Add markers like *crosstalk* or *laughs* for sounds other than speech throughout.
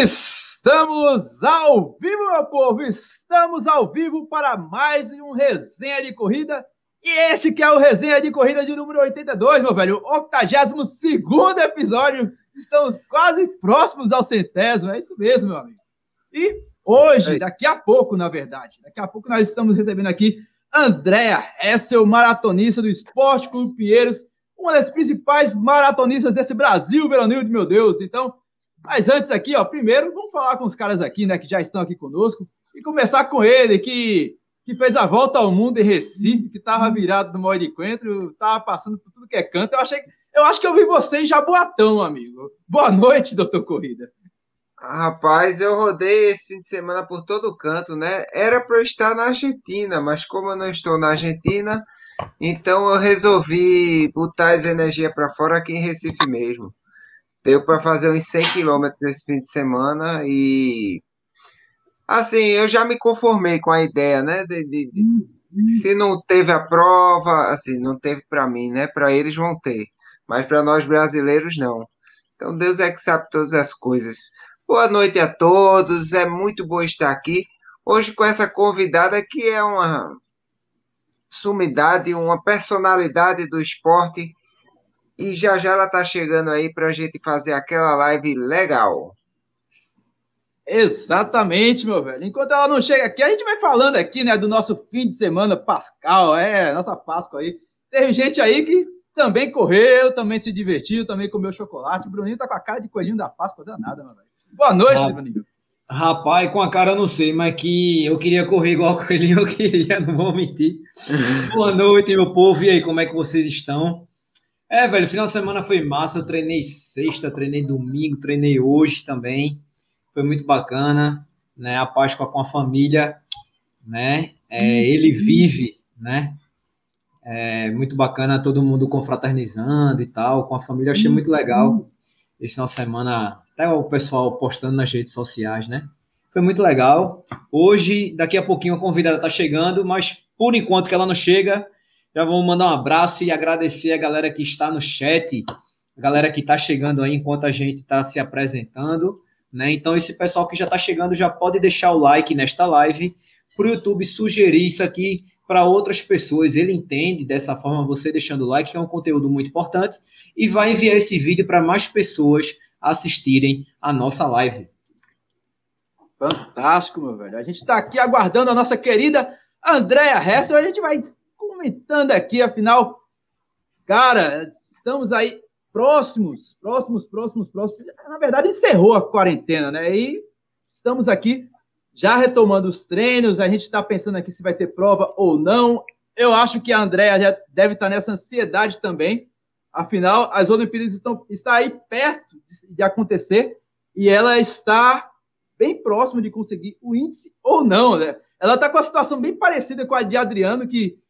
Estamos ao vivo, meu povo! Estamos ao vivo para mais um resenha de corrida. E este que é o resenha de corrida de número 82, meu velho, o 82 episódio. Estamos quase próximos ao centésimo, é isso mesmo, meu amigo. E hoje, daqui a pouco, na verdade, daqui a pouco nós estamos recebendo aqui Andréa Hessel, maratonista do Esporte Clube Pinheiros, uma das principais maratonistas desse Brasil, Veronildo, meu Deus. Então, mas antes aqui, ó, primeiro, vamos falar com os caras aqui, né, que já estão aqui conosco, e começar com ele, que, que fez a volta ao mundo em Recife, que estava virado no maior encontro, estava passando por tudo que é canto. Eu achei, eu acho que eu vi você em Jaboatão, amigo. Boa noite, doutor Corrida. Rapaz, eu rodei esse fim de semana por todo canto, né? Era para eu estar na Argentina, mas como eu não estou na Argentina, então eu resolvi botar as energias para fora aqui em Recife mesmo. Deu para fazer uns 100 quilômetros esse fim de semana e assim, eu já me conformei com a ideia, né? De, de, de, se não teve a prova, assim, não teve para mim, né? Para eles vão ter, mas para nós brasileiros não. Então Deus é que sabe todas as coisas. Boa noite a todos, é muito bom estar aqui hoje com essa convidada que é uma sumidade, uma personalidade do esporte e já já ela tá chegando aí para a gente fazer aquela live legal. Exatamente, meu velho. Enquanto ela não chega aqui, a gente vai falando aqui, né, do nosso fim de semana pascal, é, nossa Páscoa aí. Teve gente aí que também correu, também se divertiu, também comeu chocolate. O Bruninho tá com a cara de coelhinho da Páscoa danada, meu velho. Boa noite, ah, Bruninho. Rapaz, com a cara eu não sei, mas que eu queria correr igual *laughs* o coelhinho, eu queria, não vou mentir. *laughs* Boa noite, meu povo. E aí, como é que vocês estão? É, velho, final de semana foi massa. Eu treinei sexta, treinei domingo, treinei hoje também. Foi muito bacana, né? A Páscoa com a família, né? É, ele vive, né? É muito bacana, todo mundo confraternizando e tal, com a família. achei muito legal esse final de semana, até o pessoal postando nas redes sociais, né? Foi muito legal. Hoje, daqui a pouquinho, a convidada tá chegando, mas por enquanto que ela não chega, já vamos mandar um abraço e agradecer a galera que está no chat, a galera que está chegando aí enquanto a gente está se apresentando. Né? Então, esse pessoal que já está chegando já pode deixar o like nesta live para o YouTube sugerir isso aqui para outras pessoas. Ele entende dessa forma, você deixando o like, que é um conteúdo muito importante, e vai enviar esse vídeo para mais pessoas assistirem a nossa live. Fantástico, meu velho. A gente está aqui aguardando a nossa querida Andréa Hessel. A gente vai comentando aqui, afinal, cara, estamos aí próximos, próximos, próximos, próximos. Na verdade, encerrou a quarentena, né? E estamos aqui já retomando os treinos. A gente está pensando aqui se vai ter prova ou não. Eu acho que a Andréa já deve estar nessa ansiedade também. Afinal, as Olimpíadas estão está aí perto de, de acontecer e ela está bem próxima de conseguir o índice ou não, né? Ela está com a situação bem parecida com a de Adriano, que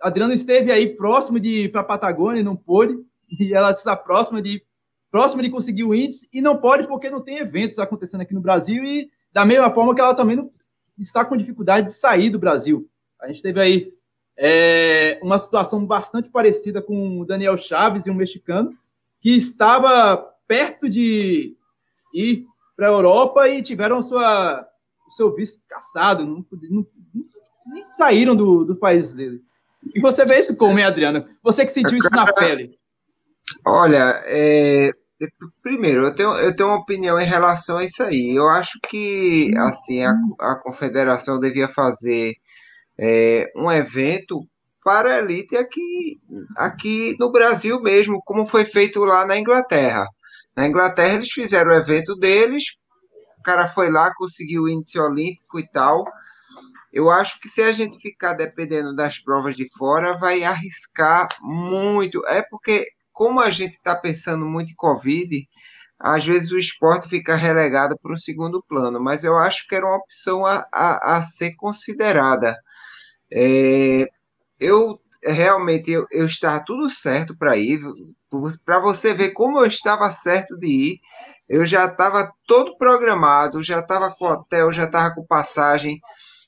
Adriano esteve aí próximo de ir para a Patagônia não pôde, e ela está próxima de próxima de conseguir o índice e não pode porque não tem eventos acontecendo aqui no Brasil e da mesma forma que ela também não, está com dificuldade de sair do Brasil. A gente teve aí é, uma situação bastante parecida com o Daniel Chaves e um mexicano que estava perto de ir para a Europa e tiveram sua, o seu visto caçado, não, não, nem saíram do, do país dele. E você vê isso como, hein, Adriano? Você que sentiu isso na pele. Olha, é, primeiro, eu tenho, eu tenho uma opinião em relação a isso aí. Eu acho que, assim, a, a confederação devia fazer é, um evento para a elite aqui, aqui no Brasil mesmo, como foi feito lá na Inglaterra. Na Inglaterra, eles fizeram o evento deles, o cara foi lá, conseguiu o índice olímpico e tal. Eu acho que se a gente ficar dependendo das provas de fora, vai arriscar muito. É porque, como a gente está pensando muito em Covid, às vezes o esporte fica relegado para o segundo plano, mas eu acho que era uma opção a, a, a ser considerada. É, eu realmente eu, eu estava tudo certo para ir, para você ver como eu estava certo de ir. Eu já estava todo programado, já estava com hotel, já estava com passagem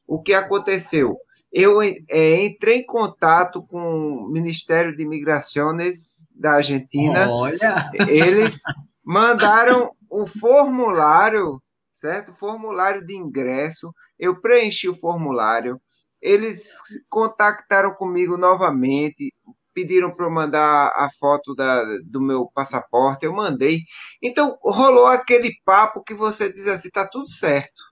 o que aconteceu? Eu é, entrei em contato com o Ministério de Imigrações da Argentina. Olha! Eles mandaram um formulário, certo? Formulário de ingresso. Eu preenchi o formulário. Eles contactaram comigo novamente, pediram para eu mandar a foto da, do meu passaporte, eu mandei. Então rolou aquele papo que você diz assim, tá tudo certo.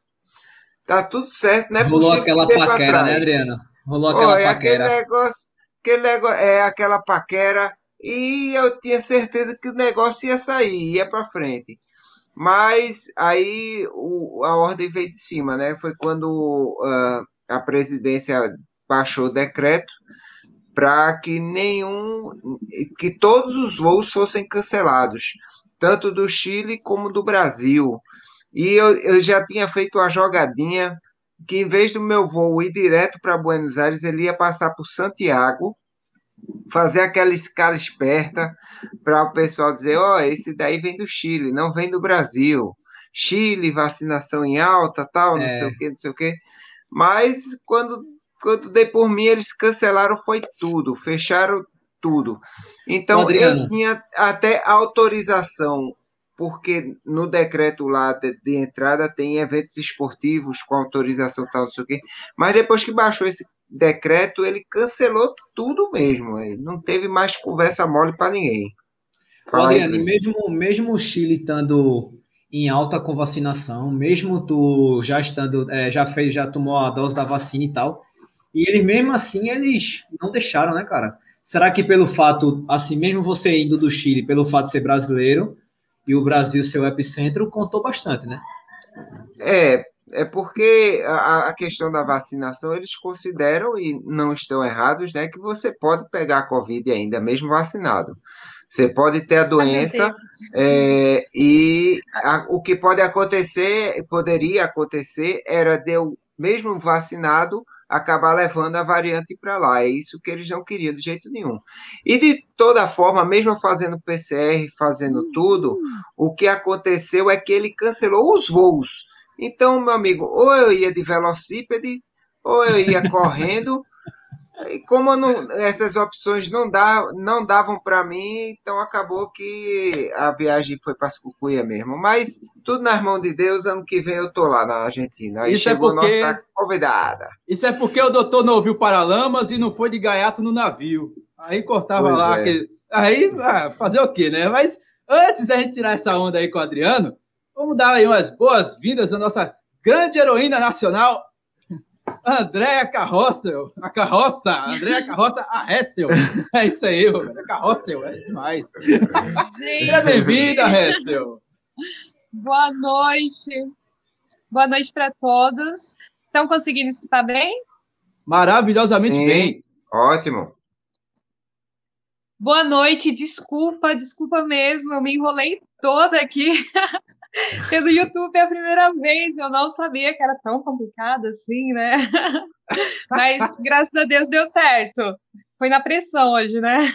Tá tudo certo, né? Rolou aquela paquera, né, Adriana? Rolou aquela Oi, paquera. Aquele negócio, aquele negócio, é aquela paquera e eu tinha certeza que o negócio ia sair, ia para frente. Mas aí o, a ordem veio de cima, né? Foi quando uh, a presidência baixou o decreto para que nenhum, que todos os voos fossem cancelados, tanto do Chile como do Brasil. E eu, eu já tinha feito uma jogadinha que em vez do meu voo ir direto para Buenos Aires, ele ia passar por Santiago, fazer aquela escala esperta para o pessoal dizer, ó, oh, esse daí vem do Chile, não vem do Brasil. Chile, vacinação em alta, tal, não é. sei o que, não sei o que. Mas quando quando dei por mim, eles cancelaram foi tudo, fecharam tudo. Então eu tinha até autorização, porque no decreto lá de, de, entrada tem eventos esportivos com autorização tal, não sei o quê. Mas depois que baixou esse decreto, ele cancelou tudo mesmo. Ele não teve mais conversa mole para ninguém. Fala Adriano, aí, mesmo, mesmo o Chile estando em alta com vacinação, mesmo tu já estando, é, já fez, já tomou a dose da vacina e tal, e eles, mesmo assim, eles não deixaram, né, cara? Será que pelo fato, assim, mesmo você indo do Chile, pelo fato de ser brasileiro e o Brasil ser o epicentro, contou bastante, né? É, é porque a, a, questão da vacinação eles consideram, e não estão errados, né, que você pode pegar a Covid ainda, mesmo vacinado. Você pode ter a doença é, e a, o que pode acontecer, poderia acontecer, era de eu, mesmo vacinado, acabar levando a variante para lá. É isso que eles não queriam de jeito nenhum. E de toda forma, mesmo fazendo PCR, fazendo tudo, o que aconteceu é que ele cancelou os voos. Então, meu amigo, ou eu ia de velocípede, ou eu ia correndo, e como não, essas opções não, dá, não davam para mim, então acabou que a viagem foi para Cucuia mesmo. Mas tudo nas mãos de Deus, ano que vem eu tô lá na Argentina. Aí isso é chegou é porque, nossa convidada. Isso é porque o doutor não ouviu Paralamas e não foi de gaiato no navio. Aí cortava pois lá. É. Que, aí, ah, fazer o quê, né? Mas antes da gente tirar essa onda aí com o Adriano, vamos dar aí umas boas-vindas à nossa grande heroína nacional, Andréa Carroça, a carroça, Andréa Carroça, a Hessel. É isso aí, a carroça, é demais. Seja bem-vinda, Hessel. Boa noite. Boa noite para todos. Estão conseguindo escutar bem? Maravilhosamente Sim, bem. Ótimo. Boa noite, desculpa, desculpa mesmo, eu me enrolei toda aqui. Fez o YouTube a primeira vez, eu não sabia que era tão complicado assim, né? *laughs* Mas graças a Deus deu certo. Foi na pressão hoje, né?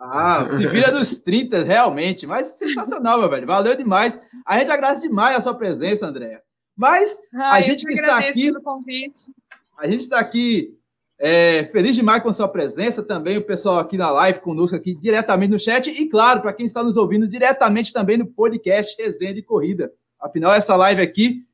Ah, se vira dos 30, realmente. Mas sensacional, meu velho. Valeu demais. A gente agradece demais a sua presença, Andréa. Mas ah, a gente que está aqui. A gente está aqui é, feliz demais com a sua presença, também o pessoal aqui na live conosco, aqui diretamente no chat, e claro, para quem está nos ouvindo diretamente também no podcast Resenha de Corrida. Afinal, essa live aqui,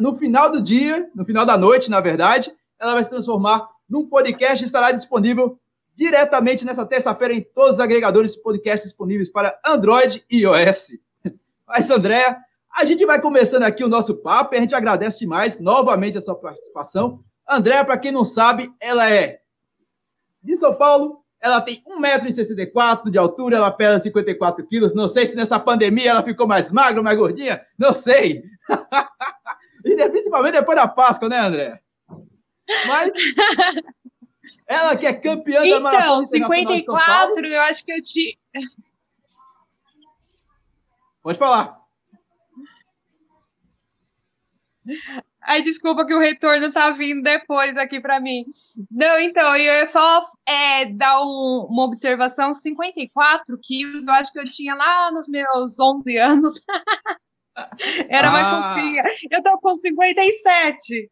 no final do dia, no final da noite, na verdade, ela vai se transformar num podcast e estará disponível diretamente nessa terça-feira em todos os agregadores de podcast disponíveis para Android e iOS. *laughs* Mas, André, a gente vai começando aqui o nosso papo e a gente agradece demais novamente a sua participação. Andréa, para quem não sabe, ela é de São Paulo, ela tem 1,64m de altura, ela pesa 54 quilos. Não sei se nessa pandemia ela ficou mais magra, mais gordinha, não sei. *laughs* e principalmente depois da Páscoa, né, André? Mas ela que é campeã então, da Maratona Então, 54, eu acho que eu te... Pode falar. Ai, desculpa que o retorno tá vindo depois aqui para mim. Não, então, eu ia só é, dar um, uma observação: 54 quilos, eu acho que eu tinha lá nos meus 11 anos. *laughs* Era ah. mais fofinha. Eu tô com 57.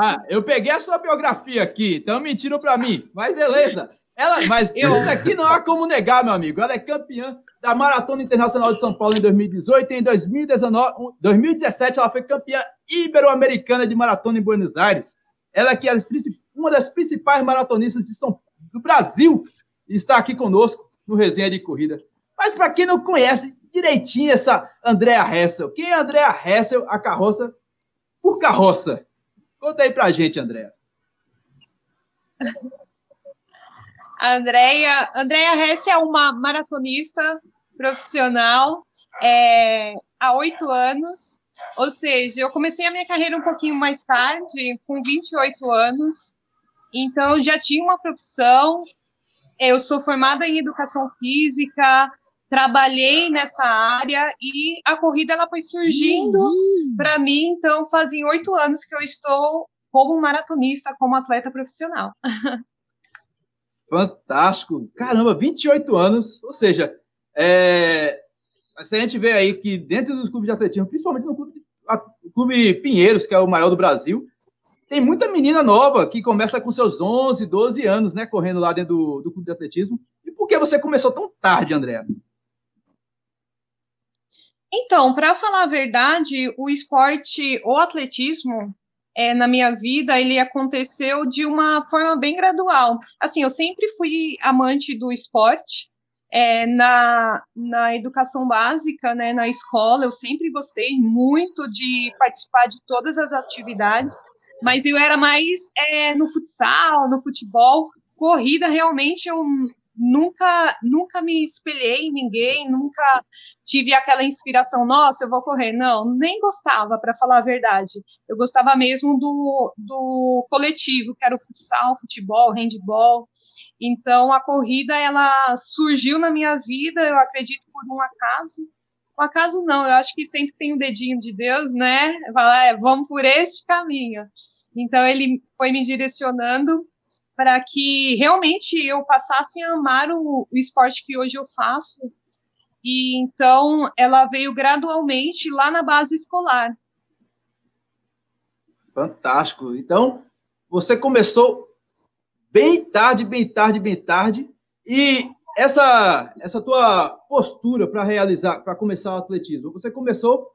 Ah, eu peguei a sua biografia aqui, então mentiram para mim, mas beleza. Ela, mas eu... isso aqui não há como negar, meu amigo. Ela é campeã da Maratona Internacional de São Paulo em 2018 e em 2019, 2017 ela foi campeã ibero-americana de maratona em Buenos Aires. Ela que é uma das principais maratonistas de São, do Brasil está aqui conosco no Resenha de Corrida. Mas para quem não conhece direitinho essa Andrea Hessel, quem é Andrea Hessel, a carroça por carroça? Conta aí pra gente, Andrea. A *laughs* Andrea, Andrea Hess é uma maratonista profissional é, há oito anos, ou seja, eu comecei a minha carreira um pouquinho mais tarde, com 28 anos, então já tinha uma profissão, eu sou formada em educação física, trabalhei nessa área e a corrida ela foi surgindo uhum. para mim, então fazem oito anos que eu estou como maratonista, como atleta profissional. *laughs* Fantástico. Caramba, 28 anos. Ou seja, é... se a gente vê aí que dentro dos clubes de atletismo, principalmente no clube, clube Pinheiros, que é o maior do Brasil, tem muita menina nova que começa com seus 11, 12 anos, né, correndo lá dentro do, do clube de atletismo. E por que você começou tão tarde, André? Então, para falar a verdade, o esporte, o atletismo, é, na minha vida, ele aconteceu de uma forma bem gradual. Assim, eu sempre fui amante do esporte, é, na, na educação básica, né, na escola, eu sempre gostei muito de participar de todas as atividades, mas eu era mais é, no futsal, no futebol, corrida realmente eu nunca nunca me espelhei em ninguém, nunca tive aquela inspiração, nossa, eu vou correr. Não, nem gostava, para falar a verdade. Eu gostava mesmo do, do coletivo, que era o futsal, futebol, handball. Então, a corrida, ela surgiu na minha vida, eu acredito, por um acaso. Um acaso não, eu acho que sempre tem um dedinho de Deus, né? Falar, é, vamos por este caminho. Então, ele foi me direcionando para que realmente eu passasse a amar o, o esporte que hoje eu faço. E então ela veio gradualmente lá na base escolar. Fantástico. Então, você começou bem tarde, bem tarde, bem tarde. E essa essa tua postura para realizar, para começar o atletismo, você começou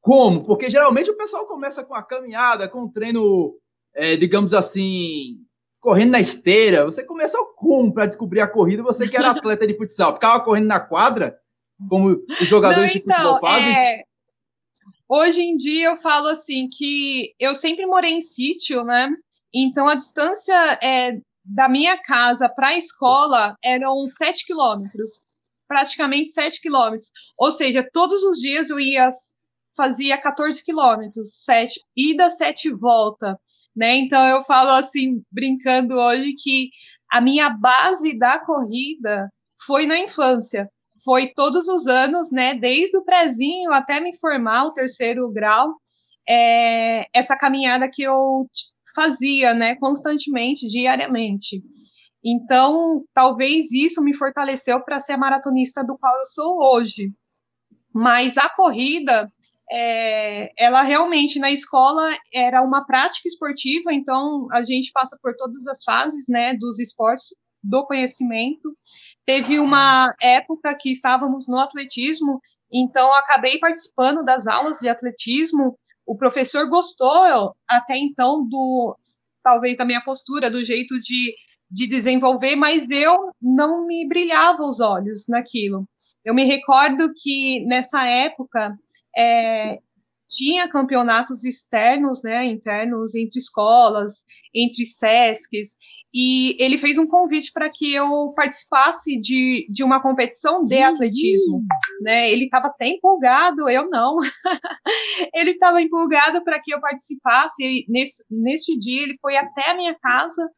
como? Porque geralmente o pessoal começa com a caminhada, com um treino, é, digamos assim, correndo na esteira. Você começou como para descobrir a corrida? Você que era *laughs* atleta de futsal, ficava correndo na quadra, como os jogadores Não, então, de futebol fazem? É... Hoje em dia eu falo assim que eu sempre morei em sítio, né? Então a distância é, da minha casa para a escola eram 7 quilômetros, praticamente 7 quilômetros. Ou seja, todos os dias eu ia fazia 14 quilômetros, ida, sete volta, né? Então eu falo assim, brincando hoje, que a minha base da corrida foi na infância. Foi todos os anos, né? Desde o prezinho até me formar o terceiro grau, é, essa caminhada que eu fazia, né? Constantemente, diariamente. Então, talvez isso me fortaleceu para ser a maratonista do qual eu sou hoje. Mas a corrida, é, ela realmente na escola era uma prática esportiva, então a gente passa por todas as fases, né, dos esportes, do conhecimento. Teve uma época que estávamos no atletismo, então acabei participando das aulas de atletismo. O professor gostou até então do talvez da minha postura, do jeito de, de desenvolver, mas eu não me brilhava os olhos naquilo. Eu me recordo que nessa época é, tinha campeonatos externos, né, internos entre escolas, entre SESCs, e ele fez um convite para que eu participasse de, de uma competição de atletismo, né? Ele estava até empolgado, eu não. *laughs* ele estava empolgado para que eu participasse. E nesse, nesse dia ele foi até a minha casa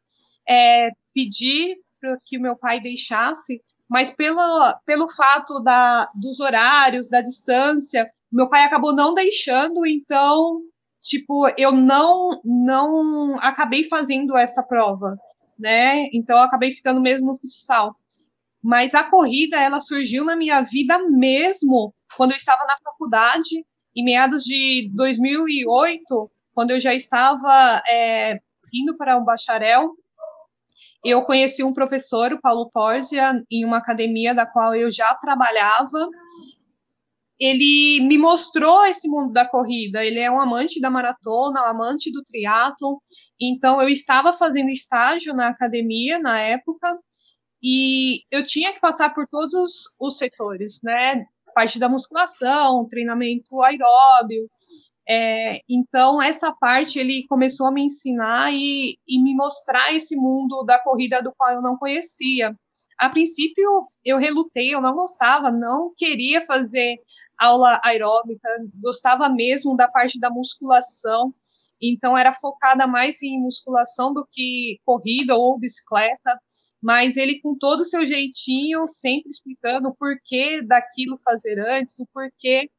é, pedir para que o meu pai deixasse, mas pelo, pelo fato da, dos horários, da distância, meu pai acabou não deixando, então, tipo, eu não não acabei fazendo essa prova, né? Então acabei ficando mesmo no futsal. Mas a corrida, ela surgiu na minha vida mesmo quando eu estava na faculdade, em meados de 2008, quando eu já estava é, indo para um bacharel, eu conheci um professor, o Paulo Porzia, em uma academia da qual eu já trabalhava. Ele me mostrou esse mundo da corrida. Ele é um amante da maratona, um amante do triatlo. Então, eu estava fazendo estágio na academia na época e eu tinha que passar por todos os setores, né? Parte da musculação, treinamento aeróbio, é, então, essa parte ele começou a me ensinar e, e, me mostrar esse mundo da corrida do qual eu não conhecia. A princípio, eu relutei, eu não gostava, não queria fazer aula aeróbica, gostava mesmo da parte da musculação, então era focada mais em musculação do que corrida ou bicicleta, mas ele com todo o seu jeitinho, sempre explicando o porquê daquilo fazer antes, o porquê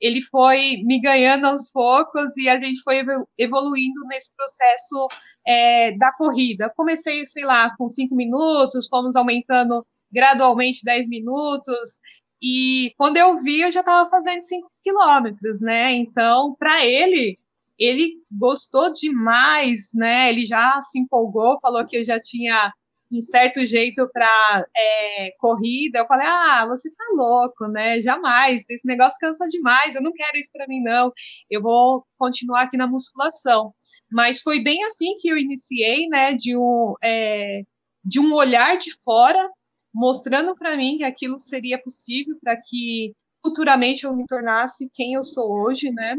ele foi me ganhando aos poucos e a gente foi evoluindo nesse processo é, da corrida. Comecei, sei lá, com cinco minutos, fomos aumentando gradualmente 10 minutos, e quando eu vi, eu já estava fazendo 5 quilômetros, né? Então, para ele, ele gostou demais, né? Ele já se empolgou, falou que eu já tinha um certo jeito para é, corrida, eu falei, ah, você tá louco, né? Jamais, esse negócio cansa demais, eu não quero isso para mim, não. Eu vou continuar aqui na musculação. Mas foi bem assim que eu iniciei, né? De um, é, de um olhar de fora, mostrando para mim que aquilo seria possível para que futuramente eu me tornasse quem eu sou hoje, né?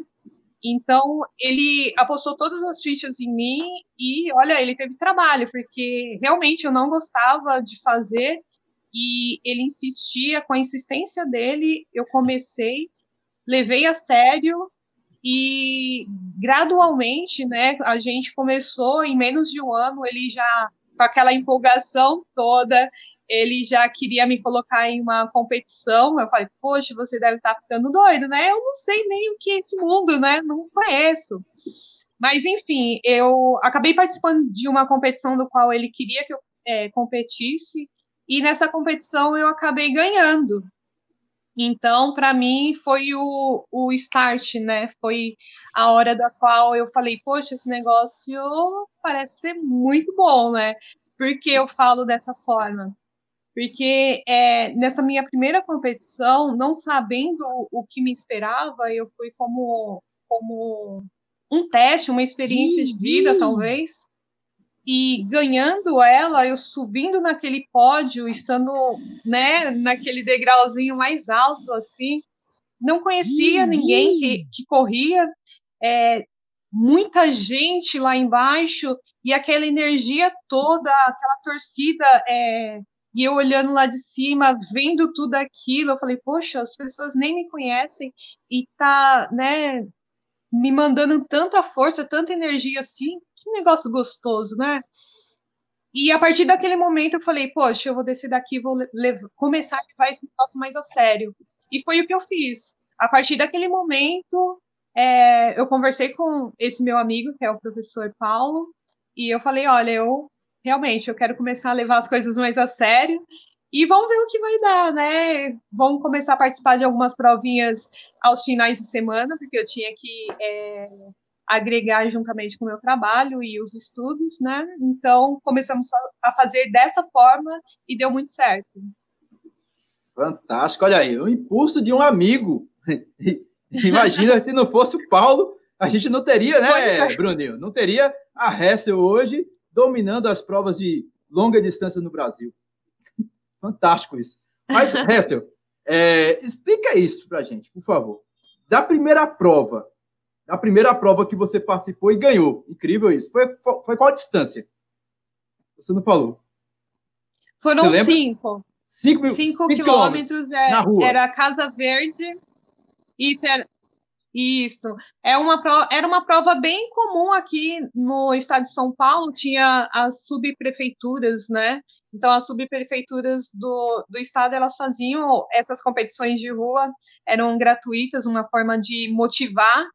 Então, ele apostou todas as fichas em mim e, olha, ele teve trabalho, porque realmente eu não gostava de fazer e ele insistia, com a insistência dele, eu comecei, levei a sério e gradualmente, né, a gente começou em menos de um ano, ele já com aquela empolgação toda, ele já queria me colocar em uma competição. Eu falei, poxa, você deve estar ficando doido, né? Eu não sei nem o que é esse mundo, né? Não conheço. Mas, enfim, eu acabei participando de uma competição do qual ele queria que eu é, competisse, e nessa competição eu acabei ganhando. Então, para mim, foi o, o start, né? Foi a hora da qual eu falei, poxa, esse negócio parece ser muito bom, né? Por que eu falo dessa forma? Porque é, nessa minha primeira competição, não sabendo o que me esperava, eu fui como, como um teste, uma experiência de vida, talvez. E ganhando ela, eu subindo naquele pódio, estando né, naquele degrauzinho mais alto, assim, não conhecia ninguém que, que corria, é, muita gente lá embaixo, e aquela energia toda, aquela torcida é, e eu olhando lá de cima, vendo tudo aquilo, eu falei, poxa, as pessoas nem me conhecem e tá, né, me mandando tanta força, tanta energia assim, que negócio gostoso, né? E a partir daquele momento eu falei, poxa, eu vou descer daqui, vou começar a levar esse negócio mais a sério. E foi o que eu fiz. A partir daquele momento, é, eu conversei com esse meu amigo, que é o professor Paulo, e eu falei, olha, eu realmente, eu quero começar a levar as coisas mais a sério. E vamos ver o que vai dar, né? Vamos começar a participar de algumas provinhas aos finais de semana, porque eu tinha que é, agregar juntamente com o meu trabalho e os estudos, né? Então, começamos a fazer dessa forma e deu muito certo. Fantástico, olha aí, o impulso de um amigo. *laughs* Imagina se não fosse o Paulo, a gente não teria, né, é. Bruninho? Não teria a Hessel hoje dominando as provas de longa distância no Brasil. *laughs* Fantástico isso. Mas, *laughs* Hessel, é, explica isso para a gente, por favor. Da primeira prova, da primeira prova que você participou e ganhou. Incrível isso. Foi, foi qual a distância? Você não falou. Foram cinco. Cinco, cinco, cinco quilômetros, quilômetros é, era Casa Verde. Isso era, isso. É uma prova, era uma prova bem comum aqui no estado de São Paulo, tinha as subprefeituras, né? Então, as subprefeituras do, do estado, elas faziam essas competições de rua, eram gratuitas, uma forma de motivar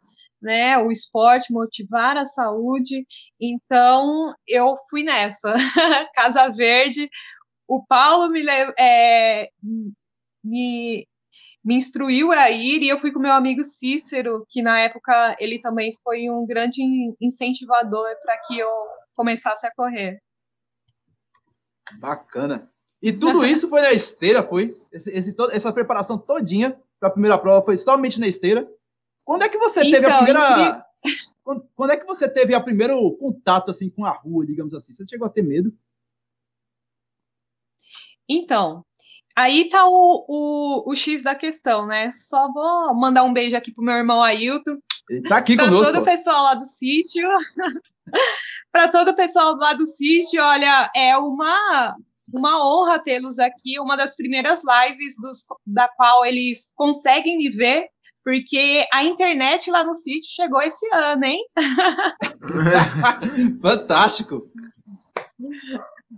né, o esporte, motivar a saúde. Então, eu fui nessa. *laughs* Casa Verde, o Paulo me, é, me me instruiu a ir e eu fui com meu amigo Cícero, que na época ele também foi um grande incentivador para que eu começasse a correr. Bacana. E tudo isso foi na esteira, foi? Esse, esse, essa preparação todinha para a primeira prova foi somente na esteira. Quando é que você então, teve a então, primeira. *laughs* Quando, quando, é que você teve o primeiro contato assim com a rua, digamos assim? Você chegou a ter medo? Então, aí tá o, o, o X da questão, né? Só vou mandar um beijo aqui pro meu irmão Ailton. Tá aqui pra conosco. Para todo o pessoal lá do sítio. *laughs* para todo o pessoal lá do sítio, olha, é uma uma honra tê-los aqui, uma das primeiras lives dos, da qual eles conseguem me ver, porque a internet lá no sítio chegou esse ano, hein? *laughs* Fantástico!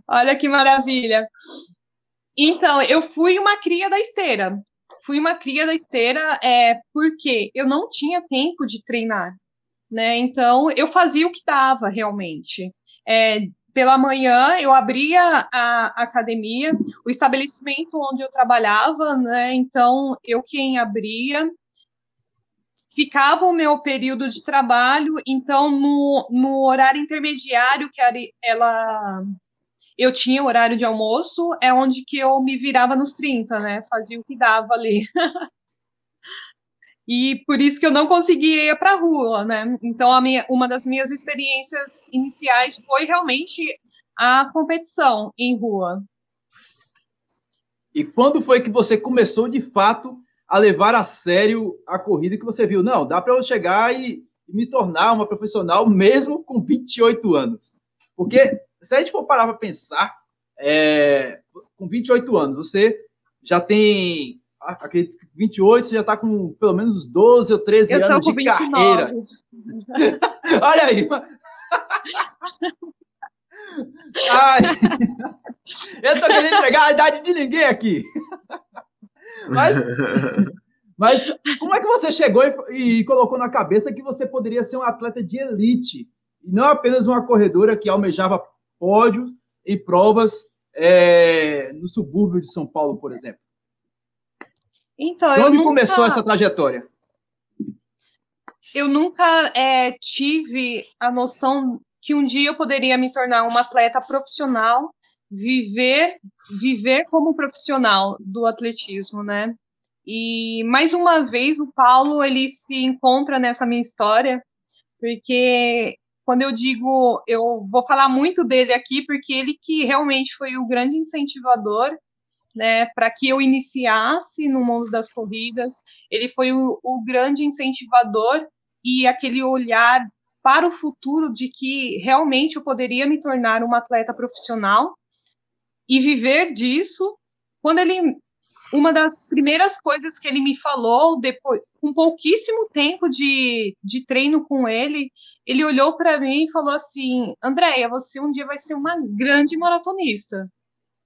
Olha que maravilha. Então, eu fui uma cria da esteira. Fui uma cria da esteira é, porque eu não tinha tempo de treinar. Né? Então, eu fazia o que dava realmente. É, pela manhã eu abria a, academia, o estabelecimento onde eu trabalhava, né? Então eu quem abria ficava o meu período de trabalho, então no, no horário intermediário que ela eu tinha horário de almoço, é onde que eu me virava nos 30, né? Fazia o que dava ali. *laughs* E por isso que eu não conseguia ir para a rua, né? Então, minha, uma das minhas experiências iniciais foi realmente a competição em rua. E quando foi que você começou, de fato, a levar a sério a corrida que você viu? Não, dá para eu chegar e me tornar uma profissional mesmo com 28 anos. Porque se a gente for parar para pensar, é, com 28 anos, você já tem acredito 28, você já está com pelo menos 12 ou 13 eu anos de 29. carreira. *laughs* Olha aí. *laughs* Ai, eu tô querendo entregar a idade de ninguém aqui. Mas, mas como é que você chegou e, e colocou na cabeça que você poderia ser um atleta de elite e não apenas uma corredora que almejava pódios em provas é, no subúrbio de São Paulo, por exemplo? Então, Onde nunca... começou essa trajetória? Eu nunca é, tive a noção que um dia eu poderia me tornar uma atleta profissional, viver viver como profissional do atletismo, né? E mais uma vez o Paulo ele se encontra nessa minha história, porque quando eu digo, eu vou falar muito dele aqui porque ele que realmente foi o grande incentivador né, para que eu iniciasse no mundo das corridas. Ele foi o, o, grande incentivador e aquele olhar para o futuro de que realmente eu poderia me tornar uma atleta profissional e viver disso. Quando ele, uma das primeiras coisas que ele me falou depois, com pouquíssimo tempo de, de treino com ele, ele olhou para mim e falou assim: Andréia, você um dia vai ser uma grande maratonista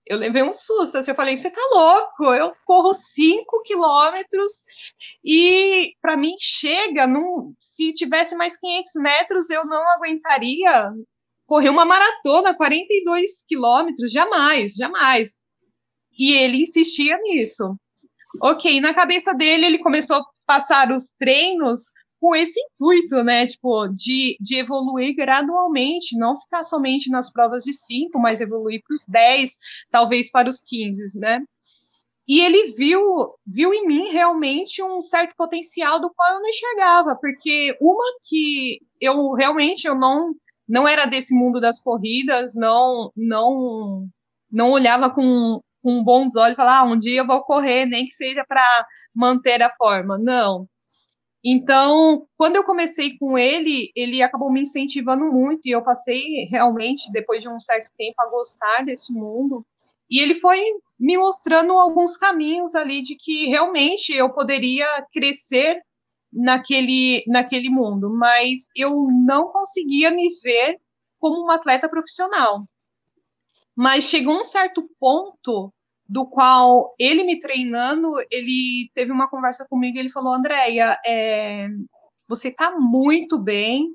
eu levei um susto. Assim, eu falei, você tá louco? Eu corro 5 quilômetros e para mim chega. Se tivesse mais 500 metros, eu não aguentaria correr uma maratona, 42 quilômetros, jamais, jamais. E ele insistia nisso. Ok, na cabeça dele, ele começou a passar os treinos com esse intuito, né? Tipo, de, de evoluir gradualmente, não ficar somente nas provas de 5, mas evoluir para os 10, talvez para os 15, né? E ele viu, viu em mim realmente um certo potencial do qual eu não enxergava, porque uma que eu realmente eu não não era desse mundo das corridas, não não não olhava com, com bons olhos falava, ah, um dia eu vou correr, nem que seja para manter a forma. Não. Então, quando eu comecei com ele, ele acabou me incentivando muito e eu passei realmente, depois de um certo tempo, a gostar desse mundo. E ele foi me mostrando alguns caminhos ali de que realmente eu poderia crescer naquele, naquele mundo, mas eu não conseguia me ver como uma atleta profissional. Mas chegou um certo ponto do qual ele me treinando, ele teve uma conversa comigo e ele falou, Andréia, é, você está muito bem,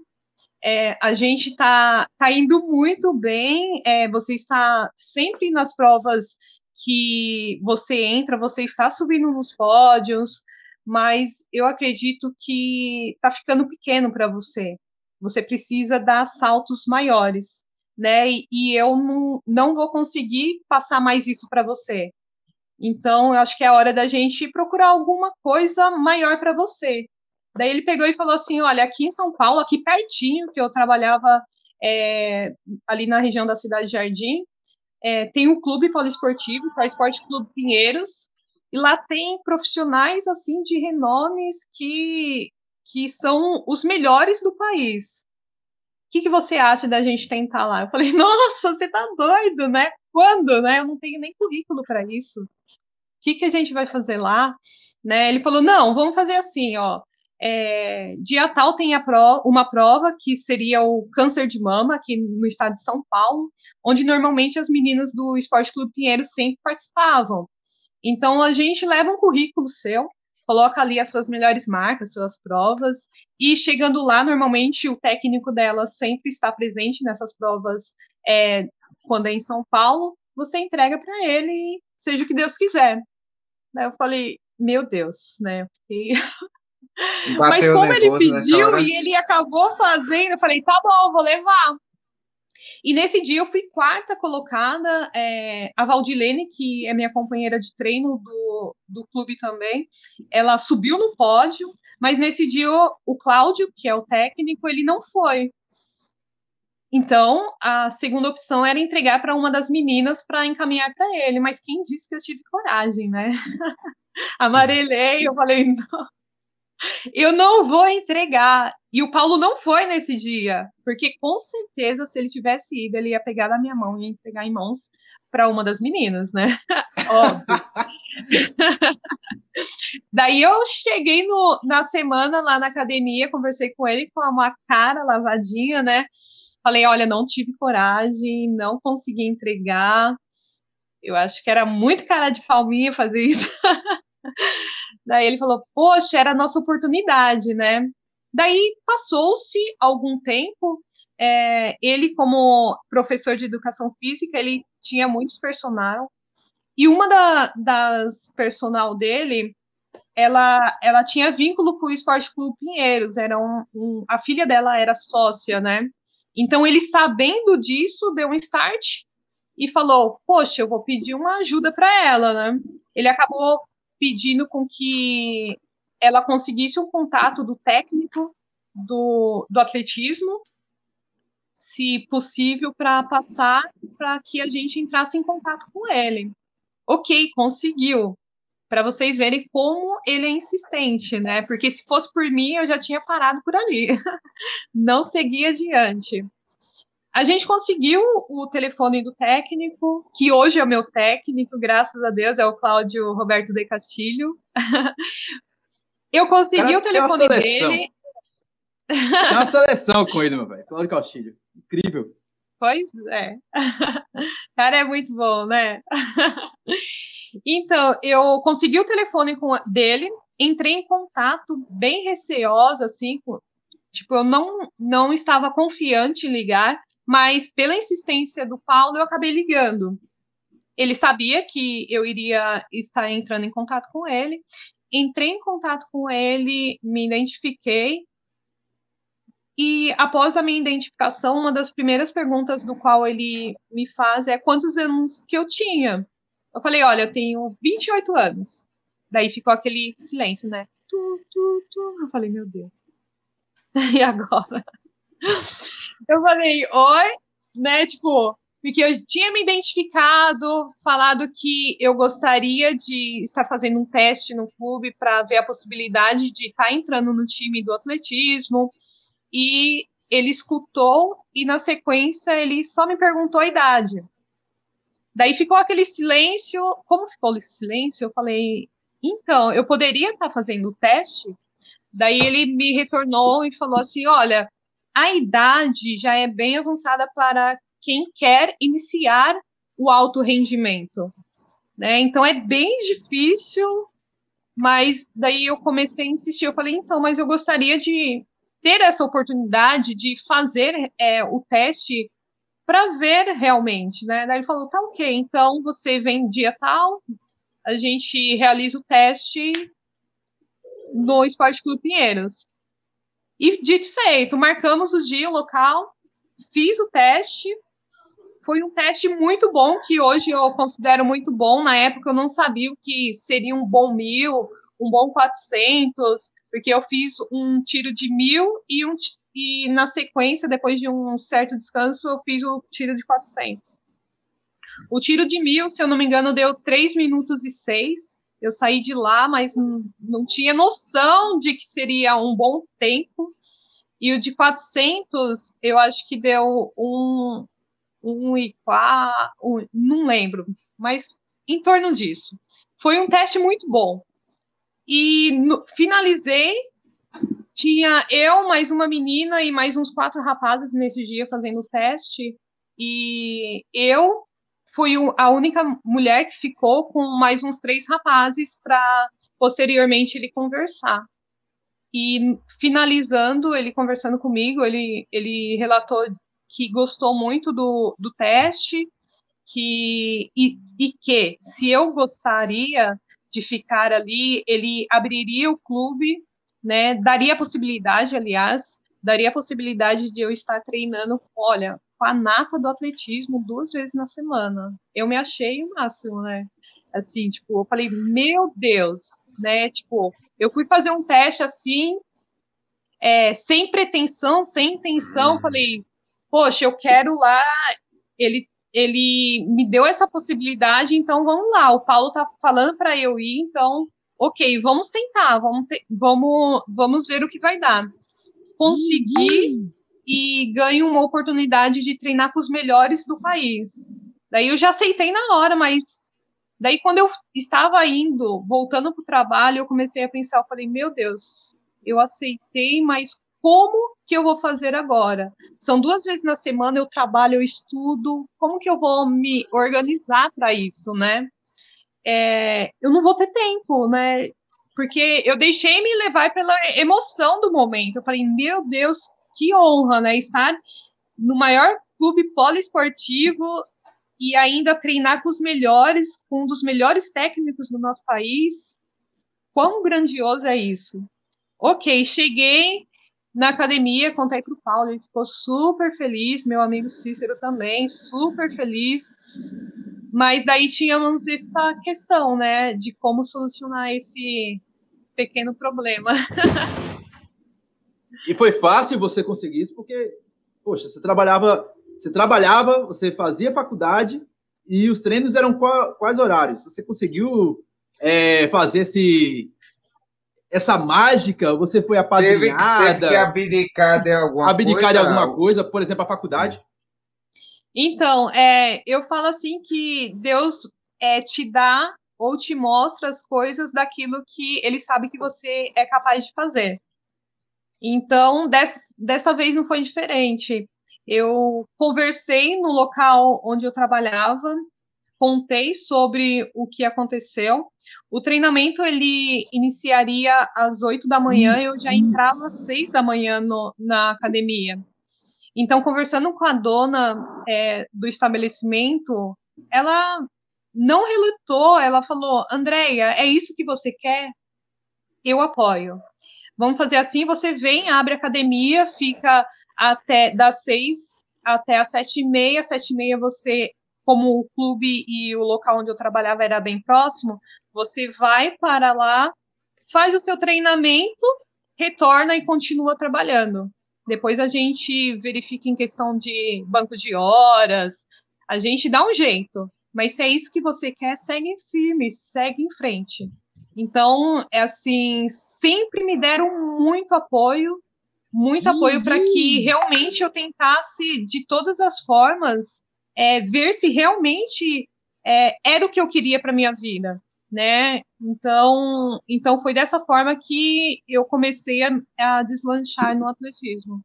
é, a gente está tá indo muito bem, é, você está sempre nas provas que você entra, você está subindo nos pódios, mas eu acredito que está ficando pequeno para você. Você precisa dar saltos maiores, né? E, e eu não, não vou conseguir passar mais isso para você. Então, eu acho que é hora da gente procurar alguma coisa maior para você. Daí ele pegou e falou assim: olha, aqui em São Paulo, aqui pertinho, que eu trabalhava é, ali na região da cidade de Jardim, é, tem um clube poliesportivo, que é o Esporte Clube Pinheiros, e lá tem profissionais assim de renomes que, que são os melhores do país. Que, que você acha da gente tentar lá? Eu falei, *laughs* nossa, você tá doido, né? Quando, né? Eu não tenho nem currículo para isso. O que, que a gente vai fazer lá? Né? Ele falou, não, vamos fazer assim, ó. É, dia tal tem pro, uma prova que seria o câncer de mama aqui no estado de São Paulo, onde normalmente as meninas do Esporte Clube Pinheiro sempre participavam. Então a gente leva um currículo seu, coloca ali as suas melhores marcas, suas provas, e chegando lá, normalmente o técnico dela sempre está presente nessas provas é, quando é em São Paulo, você entrega para ele, seja o que Deus quiser. Daí eu falei, meu Deus, né? Fiquei *laughs* Mas como ele pediu e ele acabou fazendo, eu falei, tá bom, vou levar. E nesse dia eu fui quarta colocada, é, a Valdilene, que é minha companheira de treino do, do clube também, ela subiu no pódio, mas nesse dia o, Cláudio, que é o técnico, ele não foi. Então, a segunda opção era entregar para uma das meninas para encaminhar para ele, mas quem disse que eu tive coragem, né? *laughs* Amarelei, eu falei, não eu não vou entregar. E o Paulo não foi nesse dia, porque com certeza, se ele tivesse ido, ele ia pegar na minha mão e entregar em mãos para uma das meninas, né? *laughs* Óbvio. *laughs* Daí eu cheguei no, na semana lá na academia, conversei com ele com uma cara lavadinha, né? Falei, olha, não tive coragem, não consegui entregar. Eu acho que era muito cara de palminha fazer isso. *laughs* *laughs* Daí ele falou: Poxa, era a nossa oportunidade, né? Daí passou-se algum tempo. É, ele, como professor de educação física, ele tinha muitos personal. E uma da, das personal dele, ela, ela tinha vínculo com o Esporte Clube Pinheiros. Era um, um, a filha dela era sócia, né? Então ele, sabendo disso, deu um start e falou: Poxa, eu vou pedir uma ajuda para ela, né? Ele acabou pedindo com que ela conseguisse um contato do técnico do, do atletismo, se possível, para passar para que a gente entrasse em contato com ele. Ok, conseguiu. Para vocês verem como ele é insistente, né? Porque se fosse por mim, eu já tinha parado por ali. *laughs* Não seguia adiante. A gente conseguiu o telefone do técnico, que hoje é o meu técnico, graças a Deus, é o Cláudio Roberto de Castilho. *laughs* Eu consegui Cara, o telefone dele. Tem uma seleção com ele, meu velho. Cláudio Castilho. Incrível. Pois é. *laughs* Cara, é muito bom, né? *laughs* Então, eu consegui o telefone com, dele, entrei em contato bem receosa, assim, com, tipo, eu não, não estava confiante em ligar, mas pela insistência do Paulo, eu acabei ligando. Ele sabia que eu iria estar entrando em contato com ele. Entrei em contato com ele, me identifiquei. E após a minha identificação, uma das primeiras perguntas do qual ele me faz é quantos anos que eu tinha. Eu falei, olha, eu tenho 28 anos. Daí ficou aquele silêncio, né? Tu, tu, tu. Eu falei, meu Deus. *laughs* E agora? Eu falei, oi, né? Tipo, porque eu tinha me identificado, falado que eu gostaria de estar fazendo um teste no clube para ver a possibilidade de estar entrando no time do atletismo. E ele escutou e na sequência ele só me perguntou a idade. Daí ficou aquele silêncio. Como ficou esse silêncio? Eu falei, então, eu poderia estar fazendo o teste? Daí ele me retornou e falou assim: olha, a idade já é bem avançada para quem quer iniciar o alto rendimento. Né? Então é bem difícil, mas daí eu comecei a insistir. Eu falei, então, mas eu gostaria de ter essa oportunidade de fazer é, o teste para ver realmente, né? Daí ele falou, tá ok, então você vem dia tal, a gente realiza o teste no Esporte Clube Pinheiros. E dito feito, marcamos o dia, o local, fiz o teste. Foi um teste muito bom, que hoje eu considero muito bom. Na época eu não sabia o que seria um bom mil, um bom 400, porque eu fiz um tiro de mil e, um, e na sequência, depois de um certo descanso, eu fiz o tiro de 400. O tiro de mil, se eu não me engano, deu 3 minutos e 6. Eu saí de lá, mas não, tinha noção de que seria um bom tempo. E o de 400, eu acho que deu um, um e quatro, um, não lembro, mas em torno disso. Foi um teste muito bom. E no, finalizei, tinha eu, mais uma menina e mais uns quatro rapazes nesse dia fazendo o teste. E eu fui a única mulher que ficou com mais uns três rapazes para posteriormente ele conversar. E finalizando, ele conversando comigo, ele, ele relatou que gostou muito do, do teste que, e, e que se eu gostaria de ficar ali, ele abriria o clube, né, daria a possibilidade, aliás, daria a possibilidade de eu estar treinando, olha, com a nata do atletismo duas vezes na semana. Eu me achei o máximo, né? Assim, tipo, eu falei, meu Deus, né? Tipo, eu fui fazer um teste assim, é, sem pretensão, sem intenção, falei, poxa, eu quero lá. Ele, ele me deu essa possibilidade, então vamos lá. O Paulo tá falando para eu ir, então, ok, vamos tentar, vamos, te, vamos, vamos ver o que vai dar. Consegui. E ganho uma oportunidade de treinar com os melhores do país. Daí eu já aceitei na hora, mas daí quando eu estava indo, voltando para o trabalho, eu comecei a pensar, eu falei, meu Deus, eu aceitei, mas como que eu vou fazer agora? São duas vezes na semana eu trabalho, eu estudo, como que eu vou me organizar para isso, né? É, eu não vou ter tempo, né? Porque eu deixei me levar pela emoção do momento. Eu falei, meu Deus, que honra, né? Estar no maior clube poliesportivo e ainda treinar com os melhores, com um dos melhores técnicos do nosso país. Quão grandioso é isso? Ok, cheguei na academia, contei para o Paulo, ele ficou super feliz, meu amigo Cícero também, super feliz. Mas daí tínhamos essa questão, né, de como solucionar esse pequeno problema. *laughs* E foi fácil você conseguir isso, porque, poxa, você trabalhava, você trabalhava, você fazia faculdade e os treinos eram quais horários? Você conseguiu é, fazer esse, essa mágica? Você foi apadrinhada? Teve, teve que abdicar de alguma abdicar coisa? de alguma coisa, por exemplo, a faculdade? Então, é, eu falo assim que Deus é, te dá ou te mostra as coisas daquilo que ele sabe que você é capaz de fazer. Então, dessa, dessa vez não foi diferente. Eu conversei no local onde eu trabalhava, contei sobre o que aconteceu. O treinamento ele iniciaria às 8 da manhã, eu já entrava às 6 da manhã no, na academia. Então, conversando com a dona é, do estabelecimento, ela não relutou, ela falou: Andréia, é isso que você quer? Eu apoio. Vamos fazer assim, você vem, abre a academia, fica até das seis até as sete e meia, sete e meia você, como o clube e o local onde eu trabalhava era bem próximo, você vai para lá, faz o seu treinamento, retorna e continua trabalhando. Depois a gente verifica em questão de banco de horas, a gente dá um jeito. Mas se é isso que você quer, segue firme, segue em frente. Então, é assim, sempre me deram muito apoio, muito uhum. apoio para que realmente eu tentasse, de todas as formas, é, ver se realmente é, era o que eu queria para minha vida, né? Então, então foi dessa forma que eu comecei a, a deslanchar no atletismo.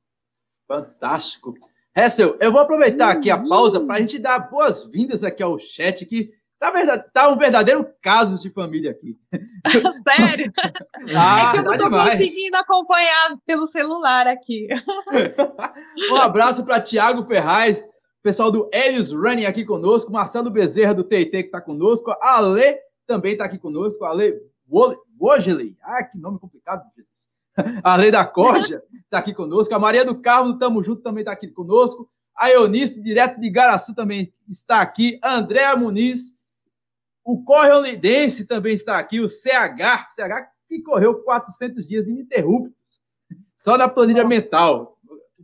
Fantástico. Hessel, eu vou aproveitar aqui a pausa para a gente dar boas-vindas aqui ao chat que Tá, verdade, tá um verdadeiro caso de família aqui. *laughs* Sério? ah, é que eu não tá tô demais. conseguindo acompanhar pelo celular aqui. *laughs* um abraço para Tiago Ferraz. pessoal do Helios Running aqui conosco, Marcelo Bezerra do TIT que está conosco, a Ale também está aqui conosco, a Ale Wojley, ah, que nome complicado, Jesus. A *laughs* Ale da Corja está aqui conosco, a Maria do Carmo, tamo junto, também está aqui conosco, a Eunice, direto de Garaçu, também está aqui, Andréa Muniz, o Corre Olidense também está aqui, o CH, CH que correu 400 dias ininterruptos, só na planilha Nossa. mental.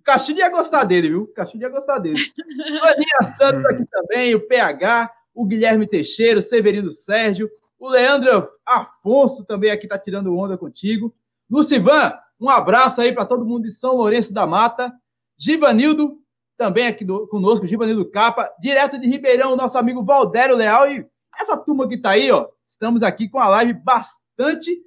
Castilho ia gostar dele, viu? Castilho ia gostar dele. *laughs* Aninha Santos aqui também, o PH, o Guilherme Teixeira, o Severino Sérgio, o Leandro Afonso também aqui tá tirando onda contigo. Lucivan, um abraço aí para todo mundo de São Lourenço da Mata. Givanildo, também aqui do, conosco, Givanildo Capa, direto de Ribeirão, nosso amigo Valdério Leal. E essa turma que tá aí, ó, estamos aqui com a live bastante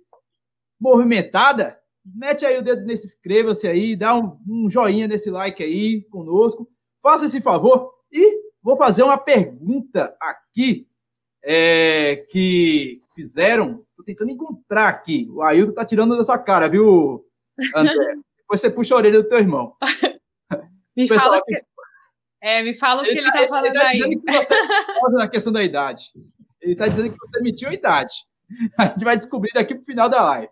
movimentada mete aí o dedo nesse inscreva-se aí, dá um, um, joinha nesse like aí conosco. Faça esse favor e vou fazer uma pergunta aqui é, que fizeram. Estou tentando encontrar aqui. O Ailton tá tirando da sua cara, viu, André? *laughs* Depois você puxa a orelha do teu irmão. *laughs* me fala que... É, me fala o que ele, ele tá, tá falando ele tá aí. Que você *laughs* na questão da idade. Ele está dizendo que você mentiu a idade. *laughs* A gente vai descobrir daqui pro final da live.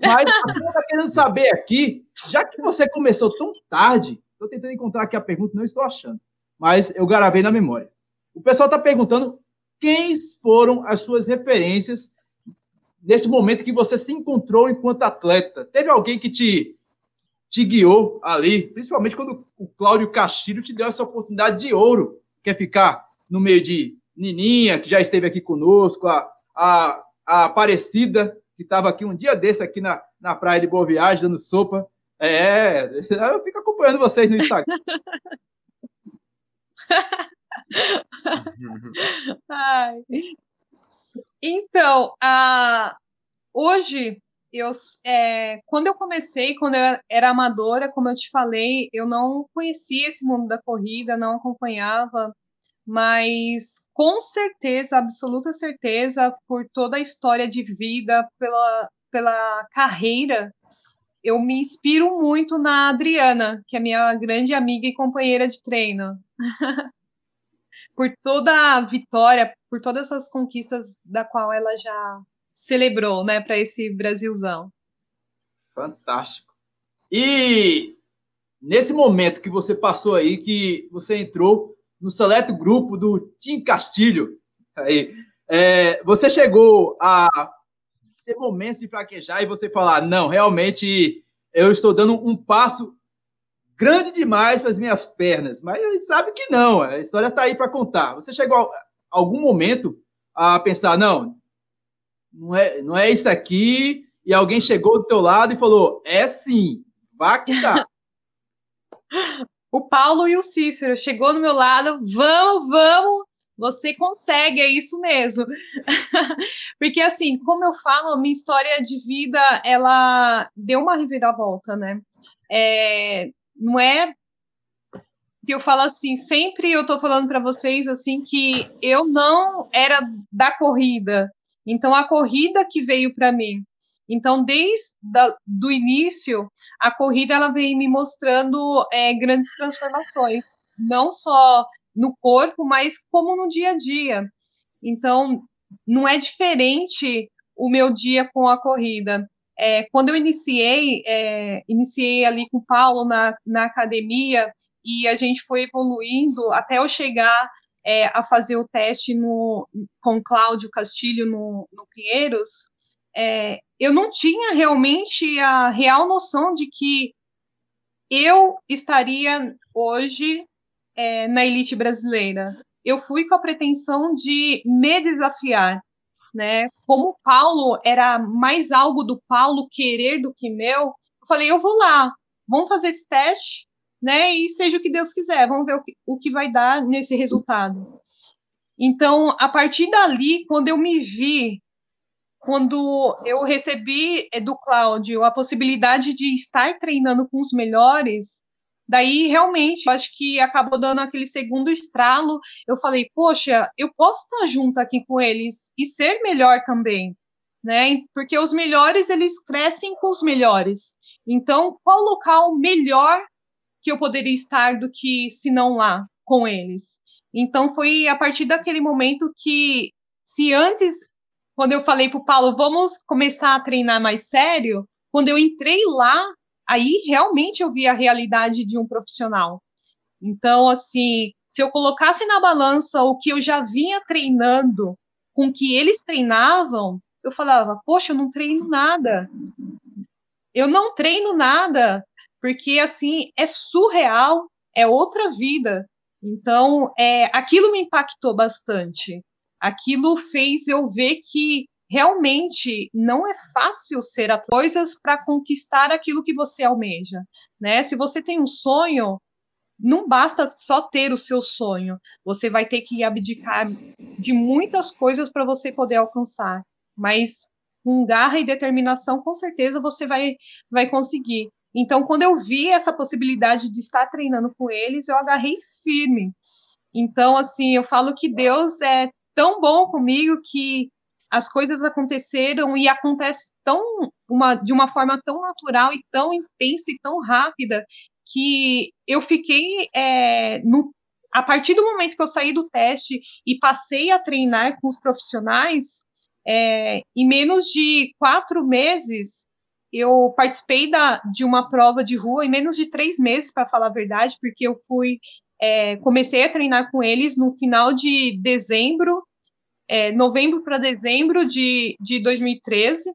Mas você está querendo saber aqui, já que você começou tão tarde, estou tentando encontrar aqui a pergunta, não estou achando, mas eu gravei na memória. O pessoal está perguntando quem foram as suas referências nesse momento que você se encontrou enquanto atleta. Teve alguém que te, te guiou ali, principalmente quando o Cláudio Castilho te deu essa oportunidade de ouro, que é ficar no meio de Nininha, que já esteve aqui conosco, a, a, a Aparecida, que estava aqui um dia desse aqui na, na praia de Boa Viagem, dando sopa. É, *laughs* eu fico acompanhando vocês no Instagram. *laughs* então, hoje, eu, é, quando eu comecei, quando eu era amadora, como eu te falei, eu não conhecia esse mundo da corrida, não acompanhava mas com certeza, absoluta certeza, por toda a história de vida, pela, pela carreira, eu me inspiro muito na Adriana, que é minha grande amiga e companheira de treino. *laughs* por toda a vitória, por todas essas conquistas da qual ela já celebrou, né, para esse Brasilzão. Fantástico. E nesse momento que você passou aí, que você entrou no seleto grupo do Tim Castilho. Aí, é, você chegou a ter momentos de fraquejar e você falar: não, realmente eu estou dando um passo grande demais para as minhas pernas. Mas a gente sabe que não, a história está aí para contar. Você chegou a algum momento a pensar: não, não é, não é isso aqui, e alguém chegou do teu lado e falou: é sim, vá que tá. *laughs* o Paulo e o Cícero chegou no meu lado, vamos, vamos, você consegue, é isso mesmo. *laughs* Porque assim, como eu falo, minha história de vida, ela deu uma reviravolta, né? É, não é que eu falo assim, sempre eu tô falando para vocês assim que eu não era da corrida. Então a corrida que veio para mim. Então, desde o início, a corrida ela vem me mostrando é, grandes transformações, não só no corpo, mas como no dia a dia. Então, não é diferente o meu dia com a corrida. É, quando eu iniciei, é, iniciei ali com o Paulo na, na academia e a gente foi evoluindo até eu chegar é, a fazer o teste no, com Cláudio Castilho no, no Pinheiros, é, eu não tinha realmente a real noção de que eu estaria hoje é, na elite brasileira. Eu fui com a pretensão de me desafiar, né? Como o Paulo era mais algo do Paulo querer do que meu, eu falei, eu vou lá, vamos fazer esse teste, né? E seja o que Deus quiser, vamos ver o que, o que vai dar nesse resultado. Então, a partir dali, quando eu me vi quando eu recebi do Cláudio a possibilidade de estar treinando com os melhores, daí realmente acho que acabou dando aquele segundo estralo. Eu falei, poxa, eu posso estar junto aqui com eles e ser melhor também, né? Porque os melhores eles crescem com os melhores. Então, qual local melhor que eu poderia estar do que se não lá, com eles. Então foi a partir daquele momento que, se antes, quando eu falei para o Paulo, vamos começar a treinar mais sério, quando eu entrei lá, aí realmente eu vi a realidade de um profissional. Então, assim, se eu colocasse na balança o que eu já vinha treinando com o que eles treinavam, eu falava, poxa, eu não treino nada. Eu não treino nada, porque assim é surreal, é outra vida. Então, é, aquilo me impactou bastante. Aquilo fez eu ver que realmente não é fácil ser a coisas para conquistar aquilo que você almeja, né? Se você tem um sonho, não basta só ter o seu sonho, você vai ter que abdicar de muitas coisas para você poder alcançar. Mas com garra e determinação, com certeza você vai, vai conseguir. Então, quando eu vi essa possibilidade de estar treinando com eles, eu agarrei firme. Então, assim, eu falo que Deus é tão bom comigo que as coisas aconteceram e acontece tão uma, de uma forma tão natural e tão intensa e tão rápida que eu fiquei é, no, a partir do momento que eu saí do teste e passei a treinar com os profissionais, é, em menos de quatro meses eu participei da, de uma prova de rua em menos de três meses, para falar a verdade, porque eu fui é, comecei a treinar com eles no final de dezembro, é, novembro para dezembro de, de 2013.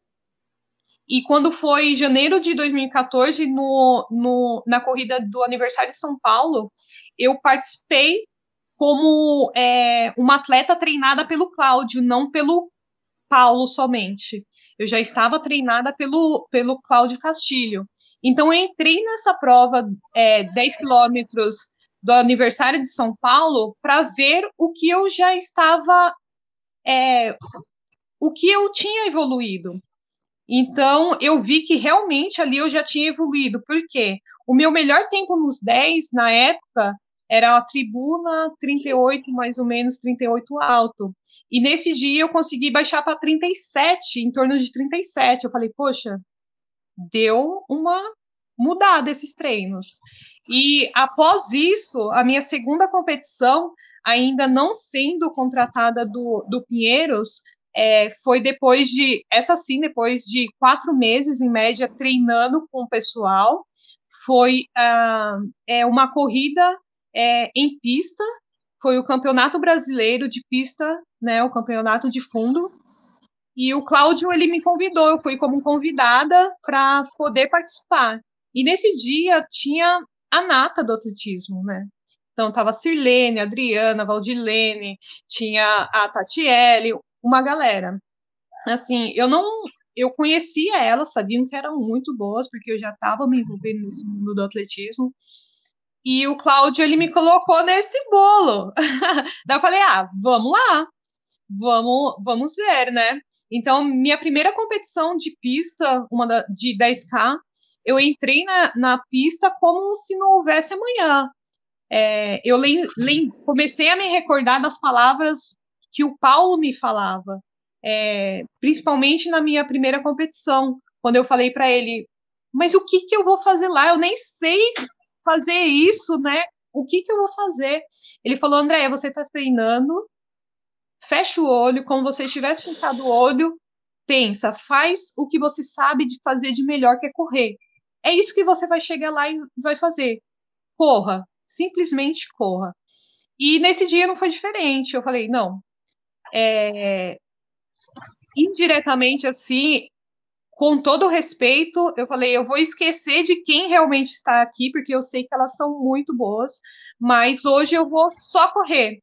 E quando foi janeiro de 2014, no, no, na corrida do aniversário de São Paulo, eu participei como é, uma atleta treinada pelo Cláudio, não pelo Paulo somente. Eu já estava treinada pelo, pelo Cláudio Castilho. Então, eu entrei nessa prova é, 10 quilômetros do aniversário de São Paulo para ver o que eu já estava, é, o que eu tinha evoluído. Então, eu vi que realmente ali eu já tinha evoluído. Por quê? O meu melhor tempo nos 10, na época, era a tribuna 38, mais ou menos 38 alto. E nesse dia eu consegui baixar para 37, em torno de 37. Eu falei, poxa, deu uma mudada esses treinos. E após isso, a minha segunda competição, ainda não sendo contratada do, do Pinheiros, é, foi depois de, essa sim, depois de quatro meses, em média, treinando com o pessoal. Foi ah, é, uma corrida é, em pista, foi o Campeonato Brasileiro de Pista, né, o campeonato de fundo. E o Cláudio ele me convidou, eu fui como convidada para poder participar. E nesse dia tinha a nata do atletismo, né? Então tava Sirlene, Adriana, Valdilene, tinha a Tatiele, uma galera. Assim, eu não eu conhecia elas, sabiam que eram muito boas, porque eu já estava me envolvendo nesse mundo do atletismo. E o Cláudio, ele me colocou nesse bolo. *laughs* Daí eu falei, ah, vamos lá, vamos, vamos ver, né? Então, minha primeira competição de pista, uma da, de 10K, eu entrei na, na pista como se não houvesse amanhã. É, eu lem, lem, comecei a me recordar das palavras que o Paulo me falava, é, principalmente na minha primeira competição, quando eu falei para ele, mas o que, que eu vou fazer lá? Eu nem sei fazer isso, né? O que, que eu vou fazer? Ele falou, Andréia, você está treinando, fecha o olho, como você estivesse fechado o olho, pensa, faz o que você sabe de fazer de melhor, que é correr. É isso que você vai chegar lá e vai fazer. Corra, simplesmente corra. E nesse dia não foi diferente. Eu falei, não. É... Indiretamente assim, com todo respeito, eu falei, eu vou esquecer de quem realmente está aqui, porque eu sei que elas são muito boas, mas hoje eu vou só correr.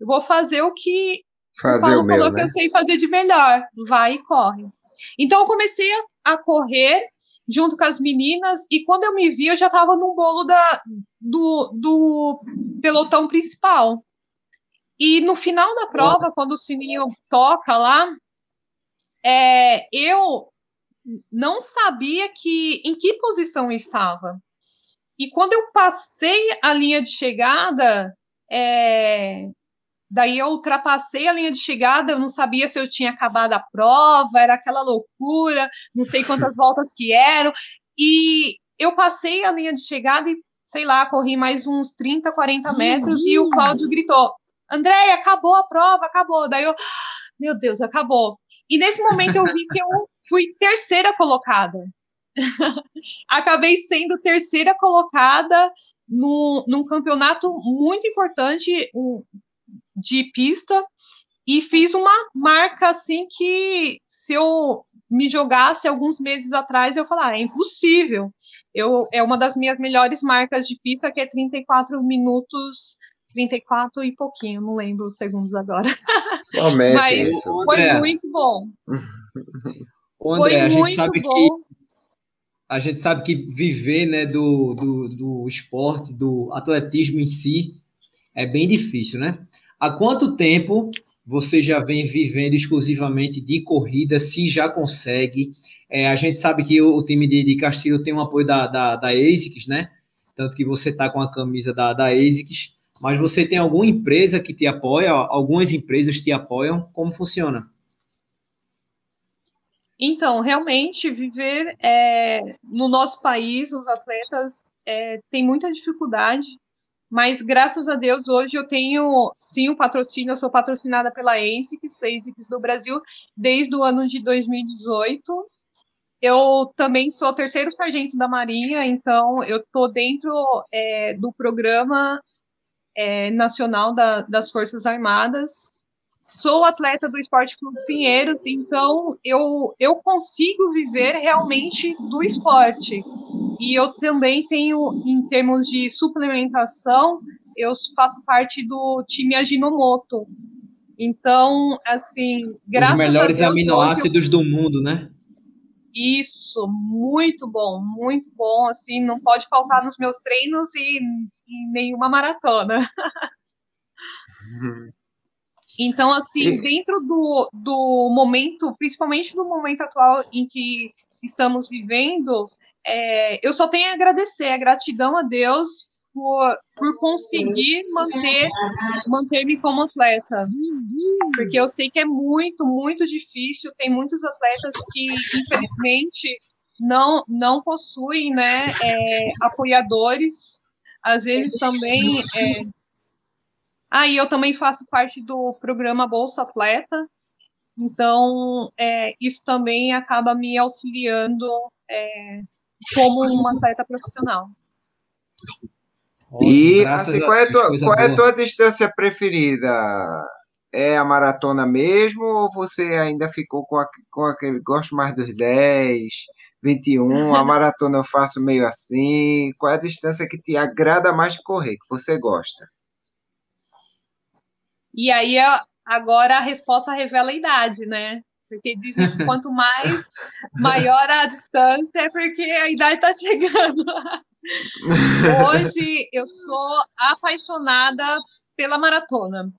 Eu vou fazer o que fazer o, o meu, falou né? que eu sei fazer de melhor. Vai e corre. Então eu comecei a correr junto com as meninas, e quando eu me vi, eu já estava no bolo da, do, do pelotão principal. E no final da prova, quando o sininho toca lá, é, eu não sabia que em que posição eu estava. E quando eu passei a linha de chegada, é, daí eu ultrapassei a linha de chegada, eu não sabia se eu tinha acabado a prova, era aquela loucura, não sei quantas *laughs* voltas que eram, e eu passei a linha de chegada e sei lá, corri mais uns 30, 40 metros e o Cláudio gritou: Andréia, acabou a prova, acabou. Daí eu, meu Deus, acabou. E nesse momento eu vi que eu fui terceira colocada. *laughs* Acabei sendo terceira colocada no, num campeonato muito importante de pista e fiz uma marca assim que se eu me jogasse alguns meses atrás, eu falar, ah, é impossível. Eu, é uma das minhas melhores marcas de pista, que é 34 minutos, 34 e pouquinho, não lembro os segundos agora. *laughs* Somente Mas isso. Foi André. muito bom. O André, foi a gente sabe bom. que a gente sabe que viver né, do, do, do esporte, do atletismo em si, é bem difícil, né? Há quanto tempo você já vem vivendo exclusivamente de corrida, se já consegue. É, a gente sabe que o, time de, de, Castilho tem um apoio da, da, da ASICS, né? Tanto que você está com a camisa da, da ASICS, mas você tem alguma empresa que te apoia? Algumas empresas te apoiam? Como funciona? Então, realmente, viver é, no nosso país, os atletas é, têm muita dificuldade mas graças a Deus hoje eu tenho sim o patrocínio, eu sou patrocinada pela ASICS, ASICS do Brasil, desde o ano de 2018. Eu também sou terceiro sargento da Marinha, então eu estou dentro é, do programa é, nacional da, das Forças Armadas sou atleta do Esporte Clube Pinheiros, então eu, eu consigo viver realmente do esporte. E eu também tenho, em termos de suplementação, eu faço parte do time Aginomoto. Então, assim, graças Os melhores a Deus, aminoácidos eu... do mundo, né? Isso, muito bom, muito bom. Assim, não pode faltar nos meus treinos e em nenhuma maratona. *laughs* Então, assim, dentro do, do momento, principalmente no momento atual em que estamos vivendo, é, eu só tenho a agradecer, a gratidão a Deus por, por conseguir manter manter-me como atleta. Porque eu sei que é muito, muito difícil. Tem muitos atletas que, infelizmente, não, não possuem né, é, apoiadores. Às vezes também é, ah, e eu também faço parte do programa Bolsa Atleta, então é, isso também acaba me auxiliando é, como uma atleta profissional. E assim, qual, é a tua, qual é a tua distância preferida? É a maratona mesmo ou você ainda ficou com, a, com aquele gosto mais dos 10, 21, a *laughs* maratona eu faço meio assim? Qual é a distância que te agrada mais de correr, que você gosta? E aí agora a resposta revela a idade, né? Porque dizem que quanto mais *laughs* maior a distância é porque a idade está chegando. *laughs* Hoje eu sou apaixonada pela maratona.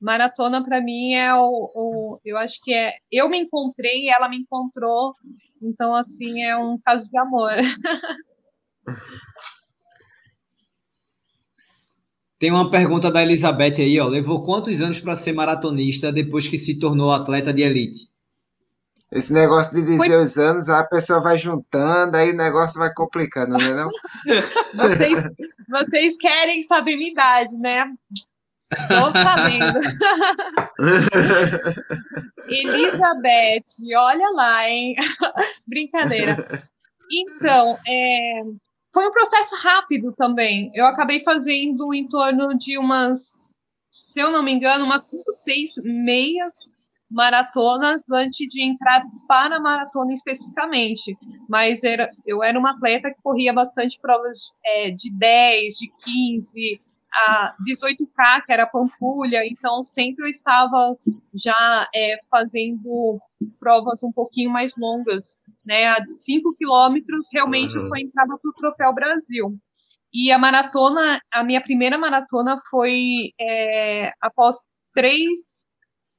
Maratona para mim é o, o, eu acho que é eu me encontrei e ela me encontrou, então assim é um caso de amor. *laughs* Tem uma pergunta da Elizabeth aí, ó. Levou quantos anos para ser maratonista depois que se tornou atleta de elite? Esse negócio de dizer Foi... os anos, a pessoa vai juntando, aí o negócio vai complicando, não é *laughs* não? vocês, vocês querem saber minha idade, né? Tô sabendo. *laughs* Elizabeth, olha lá, hein? *laughs* Brincadeira. Então, é, foi um processo rápido também. Eu acabei fazendo em torno de umas, se eu não me engano, umas 5, 6 meias maratonas antes de entrar para a maratona especificamente. Mas era, eu era uma atleta que corria bastante provas é, de 10, de 15, a 18K, que era Pampulha, então sempre eu estava já é, fazendo provas um pouquinho mais longas, né? A de 5 quilômetros, realmente uhum. eu só entrava para o Troféu Brasil. E a maratona, a minha primeira maratona foi é, após três,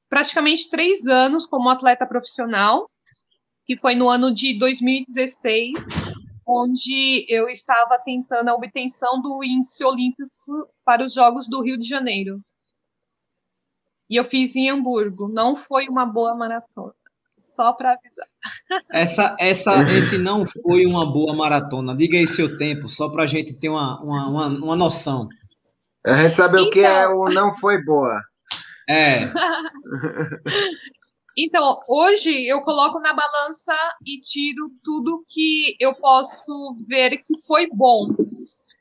praticamente três anos como atleta profissional, que foi no ano de 2016, onde eu estava tentando a obtenção do índice olímpico para os Jogos do Rio de Janeiro. E eu fiz em Hamburgo. Não foi uma boa maratona. Só para avisar. *laughs* Essa, essa, esse não foi uma boa maratona. Diga aí seu tempo, só para a gente ter uma, uma, uma, uma, noção. A gente sabe então... o que é então- o não foi boa. É. *laughs* então, hoje eu coloco na balança e tiro tudo que eu posso ver que foi bom.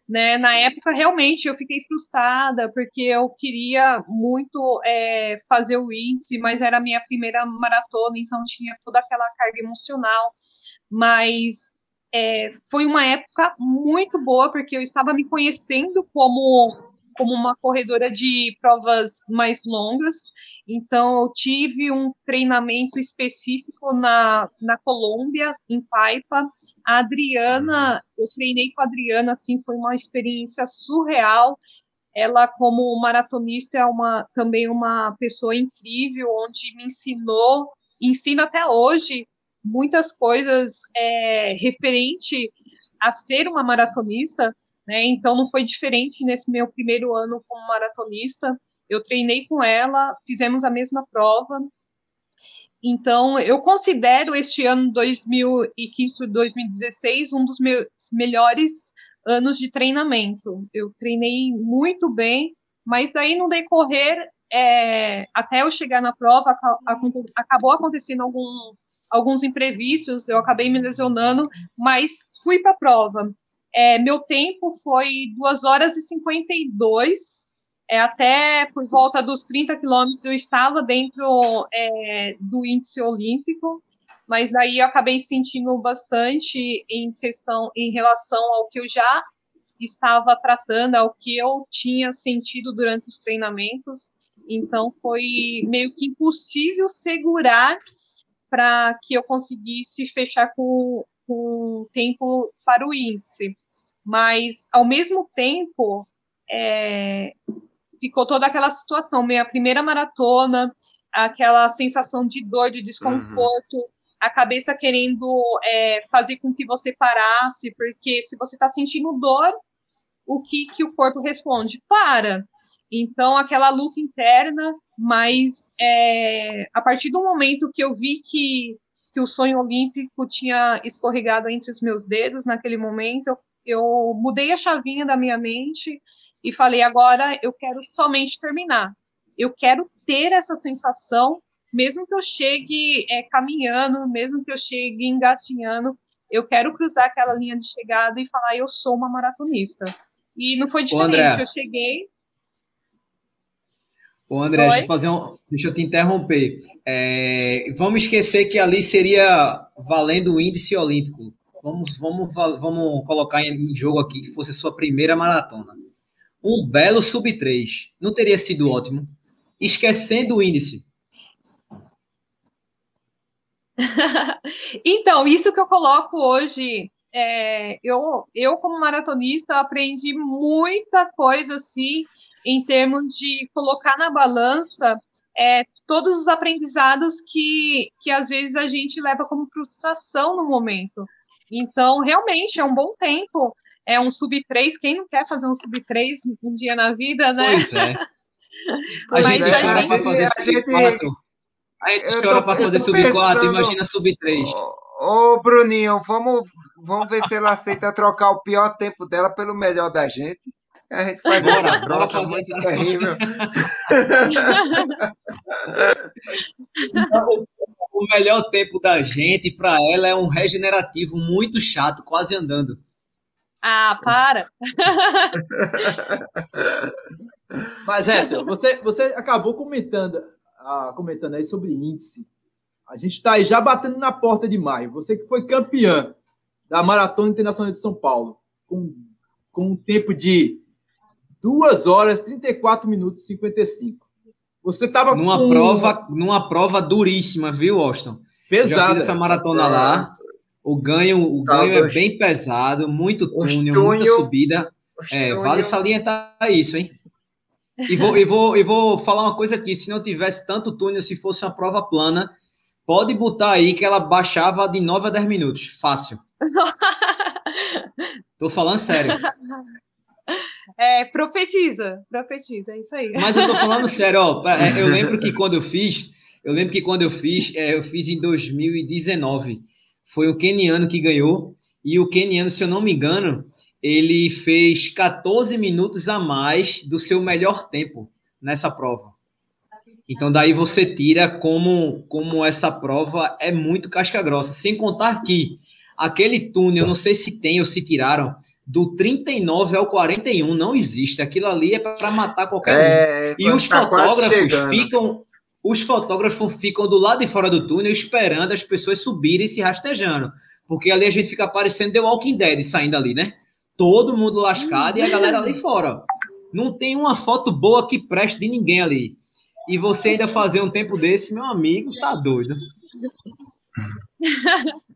Né? Na época, realmente, eu fiquei frustrada, porque eu queria muito é, fazer o índice, mas era a minha primeira maratona, então tinha toda aquela carga emocional. Mas é, foi uma época muito boa, porque eu estava me conhecendo como como uma corredora de provas mais longas. Então, eu tive um treinamento específico na, na Colômbia, em Paipa. A Adriana, eu treinei com a Adriana, assim, foi uma experiência surreal. Ela, como maratonista, é uma, também uma pessoa incrível, onde me ensinou, ensina até hoje, muitas coisas é, referente a ser uma maratonista. Né? Então não foi diferente nesse meu primeiro ano como maratonista. Eu treinei com ela, fizemos a mesma prova. Então eu considero este ano 2015 2016 um dos meus melhores anos de treinamento. Eu treinei muito bem, mas daí no decorrer é, até eu chegar na prova acabou acontecendo algum, alguns imprevistos, eu acabei me lesionando, mas fui para a prova. É, meu tempo foi 2 horas e 52. É, até por volta dos 30 quilômetros eu estava dentro é, do índice olímpico, mas daí eu acabei sentindo bastante em questão, em relação ao que eu já estava tratando, ao que eu tinha sentido durante os treinamentos. Então foi meio que impossível segurar para que eu conseguisse fechar com, com tempo para o índice mas ao mesmo tempo é, ficou toda aquela situação, minha primeira maratona, aquela sensação de dor, de desconforto, uhum. a cabeça querendo é, fazer com que você parasse, porque se você está sentindo dor, o que, que o corpo responde? Para. Então, aquela luta interna, mas é, a partir do momento que eu vi que, que o sonho olímpico tinha escorregado entre os meus dedos naquele momento, eu eu mudei a chavinha da minha mente e falei: agora eu quero somente terminar. Eu quero ter essa sensação, mesmo que eu chegue é, caminhando, mesmo que eu chegue engatinhando, eu quero cruzar aquela linha de chegada e falar: eu sou uma maratonista. E não foi diferente. André, eu cheguei. Ô André, deixa eu, fazer um, deixa eu te interromper. É, vamos esquecer que ali seria valendo o índice olímpico. Vamos, vamos, vamos colocar em jogo aqui que fosse sua primeira maratona. Um belo sub 3. Não teria sido ótimo? Esquecendo o índice. *laughs* então, isso que eu coloco hoje, é, eu, eu como maratonista aprendi muita coisa assim em termos de colocar na balança é, todos os aprendizados que, que às vezes a gente leva como frustração no momento. Então, realmente, é um bom tempo. É um sub 3. Quem não quer fazer um sub 3 um dia na vida, né? Pois é. *laughs* A gente chora para fazer sub 4. A gente chora para fazer sub 4, imagina sub 3. Ô, ô, Bruninho, vamos, vamos ver se ela aceita trocar o pior tempo dela pelo melhor da gente. A gente faz bora, essa troca fazer muito essa terrível. Então, o melhor tempo da gente, para ela, é um regenerativo muito chato, quase andando. Ah, para! *laughs* Mas, Hessel, você, você acabou comentando, ah, comentando aí sobre índice. A gente está aí já batendo na porta de maio. Você que foi campeã da Maratona Internacional de São Paulo, com, com um tempo de 2 horas, 34 minutos e 55. Você estava numa com... prova, numa prova duríssima, viu, Austin? Pesada. essa maratona lá. O ganho, o tá, ganho é bem pesado, muito túnel, muita subida. É, vale salientar isso, hein? E vou, e, vou, e vou falar uma coisa aqui: se não tivesse tanto túnel, se fosse uma prova plana, pode botar aí que ela baixava de 9 a 10 minutos. Fácil. *laughs* Tô falando sério. É, profetiza, profetiza, é isso aí. Mas eu tô falando *laughs* sério, ó. É, eu lembro que quando eu fiz, Eu lembro que quando eu fiz, é, eu fiz em 2019. Foi o keniano que ganhou. E o keniano, se eu não me engano, ele fez 14 minutos a mais do seu melhor tempo nessa prova. Então daí você tira como como essa prova é muito casca grossa, sem contar que aquele túnel, não sei se tem ou se tiraram, do 39 ao 41 não existe. Aquilo ali é para matar qualquer é, um. E os tá fotógrafos ficam os fotógrafos ficam do lado de fora do túnel esperando as pessoas subirem se rastejando. Porque ali a gente fica parecendo The Walking Dead saindo ali, né? Todo mundo lascado e a galera ali fora. Não tem uma foto boa que preste de ninguém ali. E você ainda fazer um tempo desse, meu amigo, está doido. *laughs*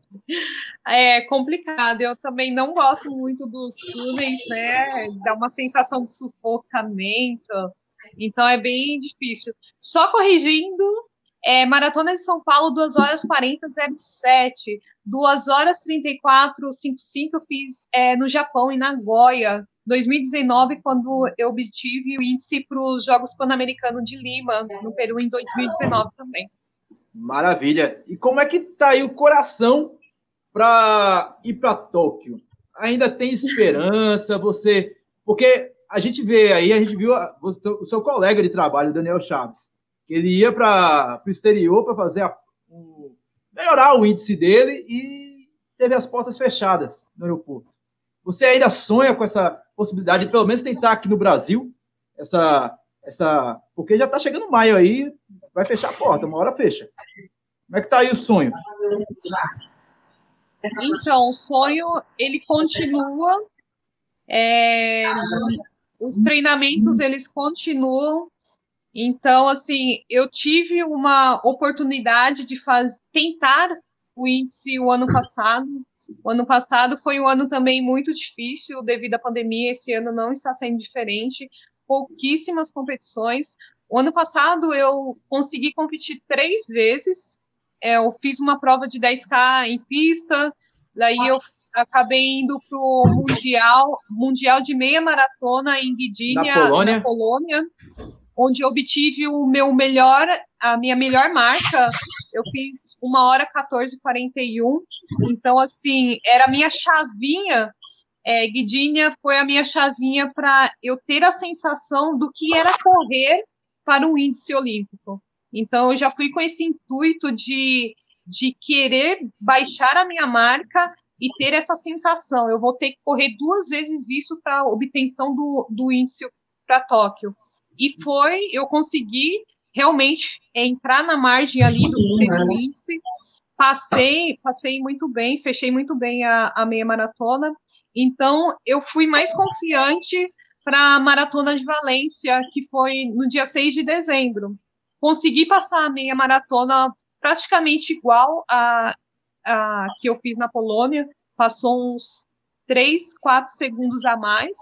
É complicado. Eu também não gosto muito dos túneis, né? Dá uma sensação de sufocamento. Então é bem difícil. Só corrigindo, é, Maratona de São Paulo, 2 horas 40, 07. 2 horas 34, 55 eu fiz é, no Japão, em Nagoya, 2019, quando eu obtive o índice para os Jogos Pan-Americanos de Lima, no Peru, em 2019 também. Maravilha. E como é que tá aí o coração para ir para Tóquio? Ainda tem esperança? Você. Porque a gente vê aí, a gente viu o seu colega de trabalho, Daniel Chaves, que ele ia para o exterior para fazer a, um, melhorar o índice dele e teve as portas fechadas no aeroporto. Você ainda sonha com essa possibilidade de pelo menos tentar aqui no Brasil essa essa porque já está chegando maio aí, vai fechar a porta, uma hora fecha. Como é que tá aí o sonho? Então, o sonho ele continua. É, os treinamentos eles continuam. Então, assim, eu tive uma oportunidade de faz, tentar o índice o ano passado. O ano passado foi um ano também muito difícil devido à pandemia. Esse ano não está sendo diferente. Pouquíssimas competições. O ano passado eu consegui competir três vezes. É, eu fiz uma prova de 10K em pista, daí eu acabei indo para o mundial, mundial de meia maratona em Gdynia, na Polônia. na Polônia, onde eu obtive o meu melhor, a minha melhor marca. Eu fiz uma hora 14:41. Então assim, era a minha chavinha. É, Gdynia foi a minha chavinha para eu ter a sensação do que era correr para um índice olímpico. Então eu já fui com esse intuito de de querer baixar a minha marca e ter essa sensação. Eu vou ter que correr duas vezes isso para obtenção do, do índice para Tóquio. E foi, eu consegui realmente entrar na margem ali do segundo índice. Passei, passei muito bem, fechei muito bem a, a meia maratona. Então, eu fui mais confiante para a maratona de Valência, que foi no dia 6 de dezembro. Consegui passar a meia maratona praticamente igual a a, que eu fiz na Polônia, passou uns 3, 4 segundos a mais,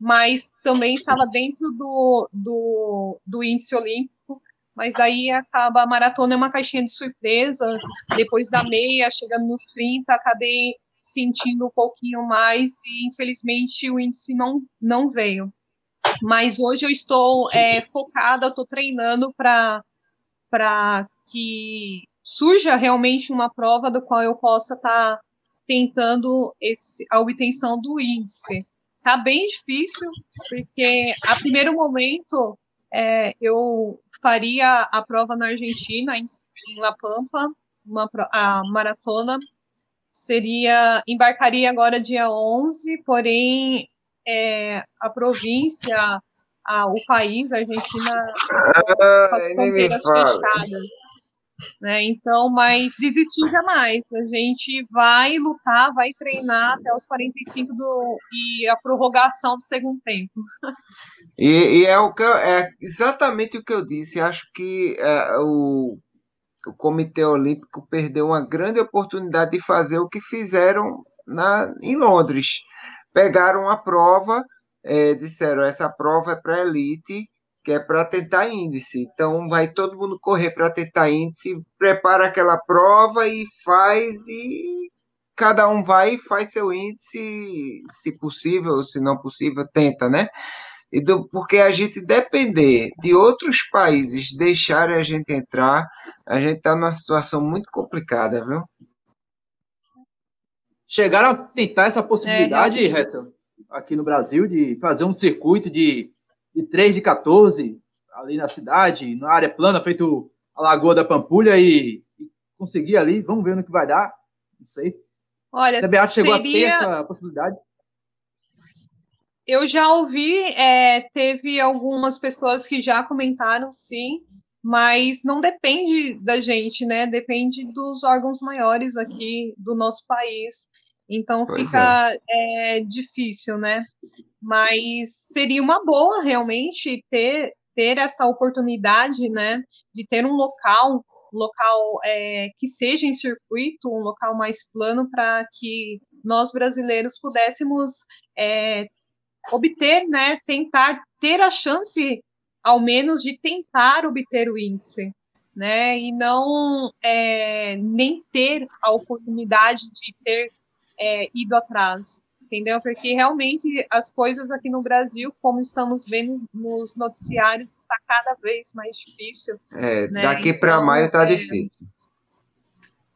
mas também estava dentro do, do, do índice olímpico. Mas daí acaba a maratona é uma caixinha de surpresa. Depois da meia, chegando nos 30, acabei sentindo um pouquinho mais e infelizmente o índice não, não veio. Mas hoje eu estou é, focada, estou treinando para que surja realmente uma prova do qual eu possa estar tá tentando esse, a obtenção do índice. Tá bem difícil, porque a primeiro momento é, eu faria a prova na Argentina, em, em La Pampa, uma, a maratona, seria, embarcaria agora dia 11, porém é, a província, a, o país, a Argentina, ah, com as fronteiras fechadas. Né? Então, mas desistir jamais. A gente vai lutar, vai treinar até os 45 do, e a prorrogação do segundo tempo. E, e é, o que eu, é exatamente o que eu disse. Acho que é, o, o Comitê Olímpico perdeu uma grande oportunidade de fazer o que fizeram na, em Londres. Pegaram a prova, é, disseram essa prova é para elite que é para tentar índice. Então vai todo mundo correr para tentar índice, prepara aquela prova e faz e cada um vai e faz seu índice, se possível, se não possível, tenta, né? e do, porque a gente depender de outros países deixarem a gente entrar, a gente está numa situação muito complicada, viu? Chegaram a tentar essa possibilidade, é, aqui no Brasil, de fazer um circuito de, de 3 de 14 ali na cidade, na área plana, feito a Lagoa da Pampulha e, e conseguir ali. Vamos ver no que vai dar. Não sei. Olha, a CBA chegou seria... a ter essa possibilidade? Eu já ouvi, é, teve algumas pessoas que já comentaram, sim, mas não depende da gente, né? Depende dos órgãos maiores aqui do nosso país. Então pois fica é. É, difícil, né? Mas seria uma boa realmente ter, ter essa oportunidade, né? De ter um local, um local é, que seja em circuito, um local mais plano para que nós brasileiros pudéssemos é, obter, né, tentar ter a chance, ao menos, de tentar obter o índice, né, e não é, nem ter a oportunidade de ter é, ido atrás, entendeu? Porque realmente as coisas aqui no Brasil, como estamos vendo nos noticiários, está cada vez mais difícil. É, né? daqui para então, maio está é, difícil.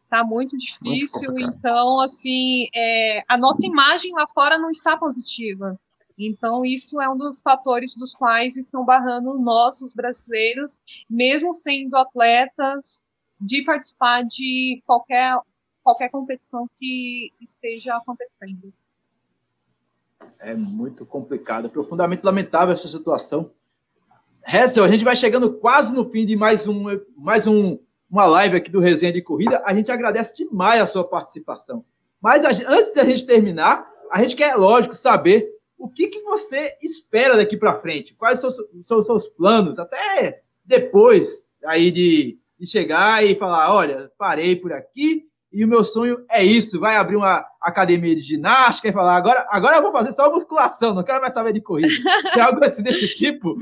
Está muito difícil, muito então assim, é, a nossa imagem lá fora não está positiva. Então, isso é um dos fatores dos quais estão barrando nós, os brasileiros, mesmo sendo atletas, de participar de qualquer, qualquer competição que esteja acontecendo. É muito complicado, é profundamente lamentável essa situação. Hessel, a gente vai chegando quase no fim de mais, um, mais um, uma live aqui do Resenha de Corrida. A gente agradece demais a sua participação. Mas a, antes da gente terminar, a gente quer, lógico, saber o que, que você espera daqui para frente? Quais são, os seus planos? Até depois aí de, de chegar e falar: olha, parei por aqui e o meu sonho é isso. Vai abrir uma academia de ginástica e falar: agora, agora eu vou fazer só musculação, não quero mais saber de corrida. *laughs* Tem algo assim desse tipo?